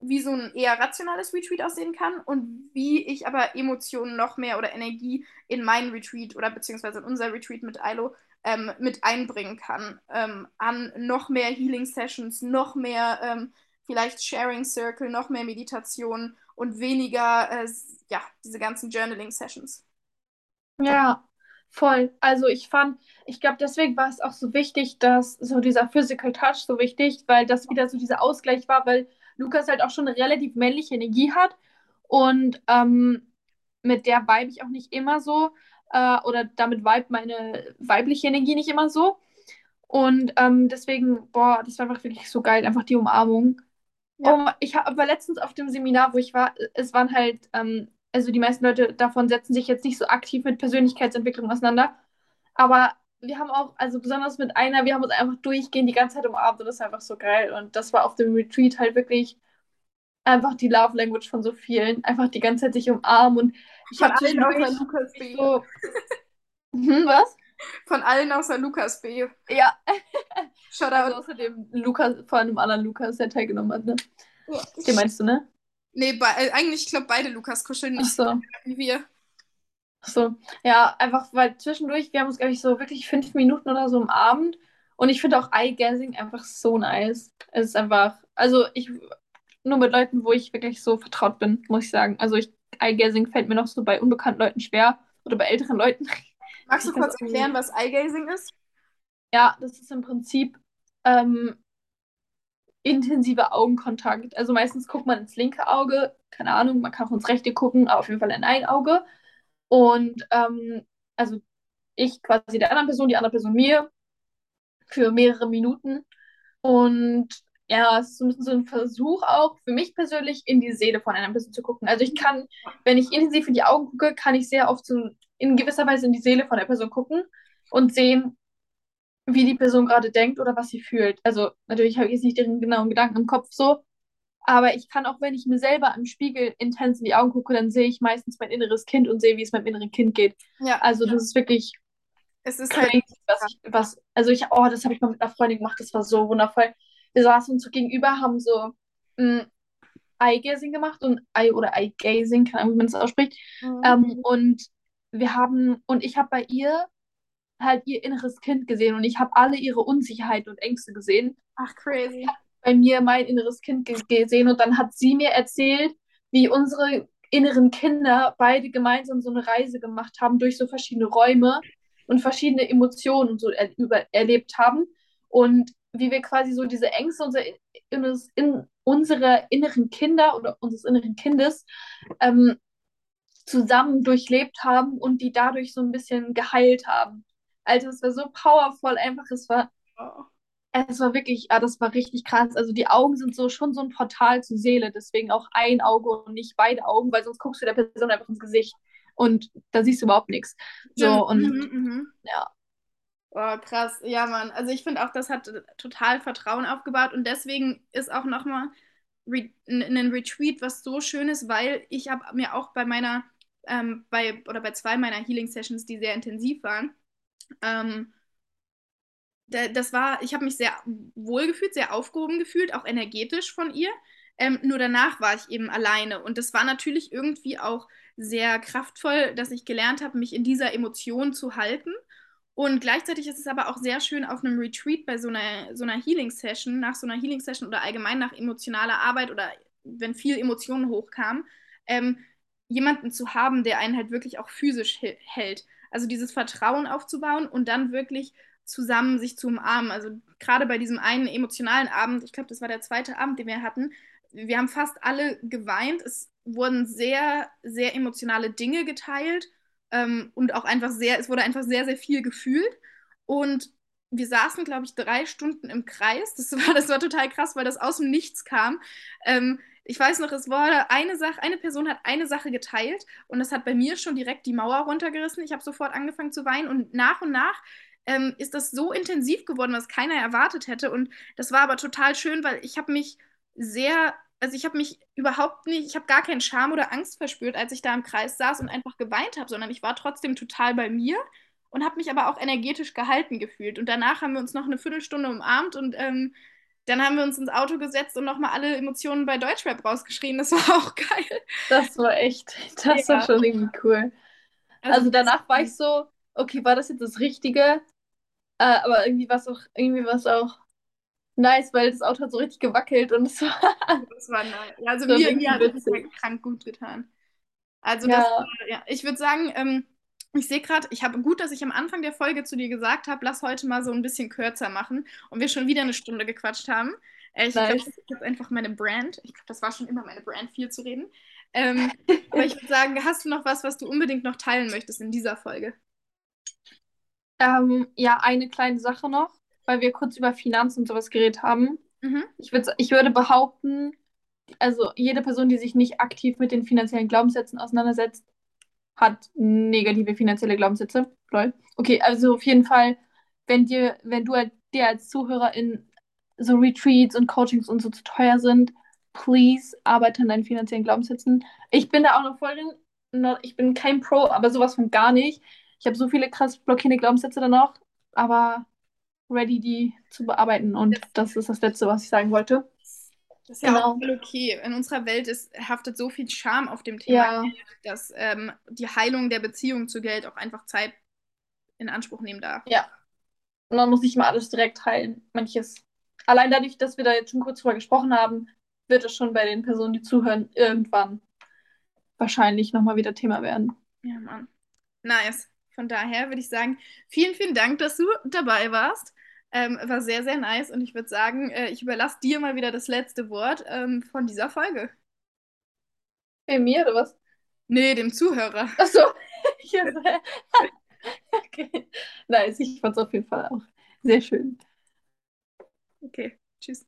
wie so ein eher rationales Retreat aussehen kann und wie ich aber Emotionen noch mehr oder Energie in meinen Retreat oder beziehungsweise in unser Retreat mit Ilo ähm, mit einbringen kann. Ähm, an noch mehr Healing Sessions, noch mehr ähm, vielleicht Sharing Circle, noch mehr Meditation und weniger, äh, ja, diese ganzen Journaling Sessions. Ja, voll. Also ich fand, ich glaube, deswegen war es auch so wichtig, dass so dieser Physical Touch so wichtig, weil das wieder so dieser Ausgleich war, weil Lukas halt auch schon eine relativ männliche Energie hat und ähm, mit der vibe ich auch nicht immer so äh, oder damit vibe meine weibliche Energie nicht immer so. Und ähm, deswegen, boah, das war einfach wirklich so geil, einfach die Umarmung. Ja. Oh, ich war letztens auf dem Seminar, wo ich war, es waren halt, ähm, also die meisten Leute davon setzen sich jetzt nicht so aktiv mit Persönlichkeitsentwicklung auseinander, aber wir haben auch, also besonders mit einer, wir haben uns einfach durchgehend die ganze Zeit umarmt und das ist einfach so geil. Und das war auf dem Retreat halt wirklich einfach die Love Language von so vielen. Einfach die ganze Zeit sich umarmen und ich habe allen außer Lukas B. So hm, was? Von allen außer Lukas B. Ja. Shoutout. Also außerdem Lukas, vor allem anderen Lukas, der teilgenommen hat, ne? Ja. Den meinst du, ne? Nee, äh, eigentlich, ich glaube, beide Lukas kuscheln nicht so. wie wir. So, ja, einfach, weil zwischendurch, wir haben uns, glaube ich, so wirklich fünf Minuten oder so am Abend. Und ich finde auch Eye-Gazing einfach so nice. Es ist einfach, also ich, nur mit Leuten, wo ich wirklich so vertraut bin, muss ich sagen. Also ich, Eye-Gazing fällt mir noch so bei unbekannten Leuten schwer oder bei älteren Leuten. Magst du kurz erklären, was Eye-Gazing ist? Ja, das ist im Prinzip ähm, intensiver Augenkontakt. Also meistens guckt man ins linke Auge, keine Ahnung, man kann auch ins rechte gucken, aber auf jeden Fall in ein Auge. Und ähm, also ich quasi der anderen Person, die andere Person mir für mehrere Minuten. Und ja, es ist so ein bisschen so ein Versuch auch für mich persönlich in die Seele von einer Person zu gucken. Also ich kann, wenn ich intensiv in die Augen gucke, kann ich sehr oft so in gewisser Weise in die Seele von der Person gucken und sehen, wie die Person gerade denkt oder was sie fühlt. Also natürlich habe ich jetzt nicht den genauen Gedanken im Kopf so, aber ich kann auch, wenn ich mir selber im Spiegel intens in die Augen gucke, dann sehe ich meistens mein inneres Kind und sehe, wie es meinem inneren Kind geht. Ja, also das ist wirklich es ist halt crazy, halt was, ich, was also ich oh, das habe ich mal mit einer Freundin gemacht, das war so wundervoll. Wir saßen uns so gegenüber, haben so mm, Eye-Gazing gemacht und Eye oder Eye-Gazing, keine Ahnung, wie man das ausspricht. Mhm. Ähm, und wir haben und ich habe bei ihr halt ihr inneres Kind gesehen und ich habe alle ihre Unsicherheit und Ängste gesehen. Ach, crazy. Bei mir mein inneres Kind gesehen und dann hat sie mir erzählt, wie unsere inneren Kinder beide gemeinsam so eine Reise gemacht haben durch so verschiedene Räume und verschiedene Emotionen und so er über erlebt haben und wie wir quasi so diese Ängste unserer, in, in unserer inneren Kinder oder unseres inneren Kindes ähm, zusammen durchlebt haben und die dadurch so ein bisschen geheilt haben. Also es war so powerful, einfach, es war, oh. es war wirklich, ja, das war richtig krass. Also die Augen sind so schon so ein Portal zur Seele, deswegen auch ein Auge und nicht beide Augen, weil sonst guckst du der Person einfach ins Gesicht und da siehst du überhaupt nichts. So und mhm, mh. ja. Oh, krass. Ja, Mann. Also ich finde auch, das hat total Vertrauen aufgebaut und deswegen ist auch nochmal Re ein Retreat was so Schönes, weil ich habe mir auch bei meiner, ähm, bei, oder bei zwei meiner Healing-Sessions, die sehr intensiv waren, ähm, das war, ich habe mich sehr wohl gefühlt, sehr aufgehoben gefühlt, auch energetisch von ihr. Ähm, nur danach war ich eben alleine. Und das war natürlich irgendwie auch sehr kraftvoll, dass ich gelernt habe, mich in dieser Emotion zu halten. Und gleichzeitig ist es aber auch sehr schön, auf einem Retreat bei so einer, so einer Healing-Session, nach so einer Healing-Session oder allgemein nach emotionaler Arbeit oder wenn viel Emotionen hochkamen, ähm, jemanden zu haben, der einen halt wirklich auch physisch hält. Also dieses Vertrauen aufzubauen und dann wirklich zusammen sich zu umarmen. Also gerade bei diesem einen emotionalen Abend, ich glaube, das war der zweite Abend, den wir hatten, wir haben fast alle geweint. Es wurden sehr, sehr emotionale Dinge geteilt ähm, und auch einfach sehr, es wurde einfach sehr, sehr viel gefühlt. Und wir saßen, glaube ich, drei Stunden im Kreis. Das war, das war total krass, weil das aus dem Nichts kam. Ähm, ich weiß noch, es war eine Sache, eine Person hat eine Sache geteilt und das hat bei mir schon direkt die Mauer runtergerissen. Ich habe sofort angefangen zu weinen und nach und nach ähm, ist das so intensiv geworden, was keiner erwartet hätte. Und das war aber total schön, weil ich habe mich sehr, also ich habe mich überhaupt nicht, ich habe gar keinen Scham oder Angst verspürt, als ich da im Kreis saß und einfach geweint habe, sondern ich war trotzdem total bei mir und habe mich aber auch energetisch gehalten gefühlt. Und danach haben wir uns noch eine Viertelstunde umarmt und ähm, dann haben wir uns ins Auto gesetzt und nochmal alle Emotionen bei Deutschrap rausgeschrien. Das war auch geil. Das war echt, das Ja. war schon irgendwie cool. Also danach war ich so, okay, war das jetzt das Richtige? Äh, aber irgendwie war es auch, irgendwie war es auch nice, weil das Auto hat so richtig gewackelt und es war, Das war nice. Ja, Also mir, mir hat das witzig. krank gut getan. Also Ja. das, ja, ich würde sagen, ähm, ich sehe gerade, ich habe gut, dass ich am Anfang der Folge zu dir gesagt habe, lass heute mal so ein bisschen kürzer machen und wir schon wieder eine Stunde gequatscht haben. Äh, ich glaube, Nice. das ist jetzt einfach meine Brand. Ich glaube, das war schon immer meine Brand, viel zu reden. Ähm, aber ich würde sagen, hast du noch was, was du unbedingt noch teilen möchtest in dieser Folge? ähm, ja, eine kleine Sache noch, weil wir kurz über Finanzen und sowas geredet haben. Mhm. Ich würd, ich würde behaupten, also jede Person, die sich nicht aktiv mit den finanziellen Glaubenssätzen auseinandersetzt, hat negative finanzielle Glaubenssätze. Lol. Okay, also auf jeden Fall, wenn dir, wenn du dir als Zuhörerin so Retreats und Coachings und so zu teuer sind, please arbeite an deinen finanziellen Glaubenssätzen. Ich bin da auch noch voll drin. Ich bin kein Pro, aber sowas von gar nicht. Ich habe so viele krass blockierende Glaubenssätze dann noch, aber ready, die zu bearbeiten. Und das ist das Letzte, was ich sagen wollte. Das ist ja auch Genau. voll okay. In unserer Welt ist, haftet so viel Charme auf dem Thema, Ja, dass ähm, die Heilung der Beziehung zu Geld auch einfach Zeit in Anspruch nehmen darf. ja. Und man muss nicht mal alles direkt heilen. Manches. Allein dadurch, dass wir da jetzt schon kurz drüber gesprochen haben, wird es schon bei den Personen, die zuhören, irgendwann wahrscheinlich nochmal wieder Thema werden. Ja, Mann. Nice. Von daher würde ich sagen, vielen, vielen Dank, dass du dabei warst. Ähm, war sehr, sehr nice und ich würde sagen, äh, ich überlasse dir mal wieder das letzte Wort ähm, von dieser Folge. Bei mir oder was? Nee, dem Zuhörer. Achso. okay. Nice, ich fand es auf jeden Fall auch sehr schön. Okay, tschüss.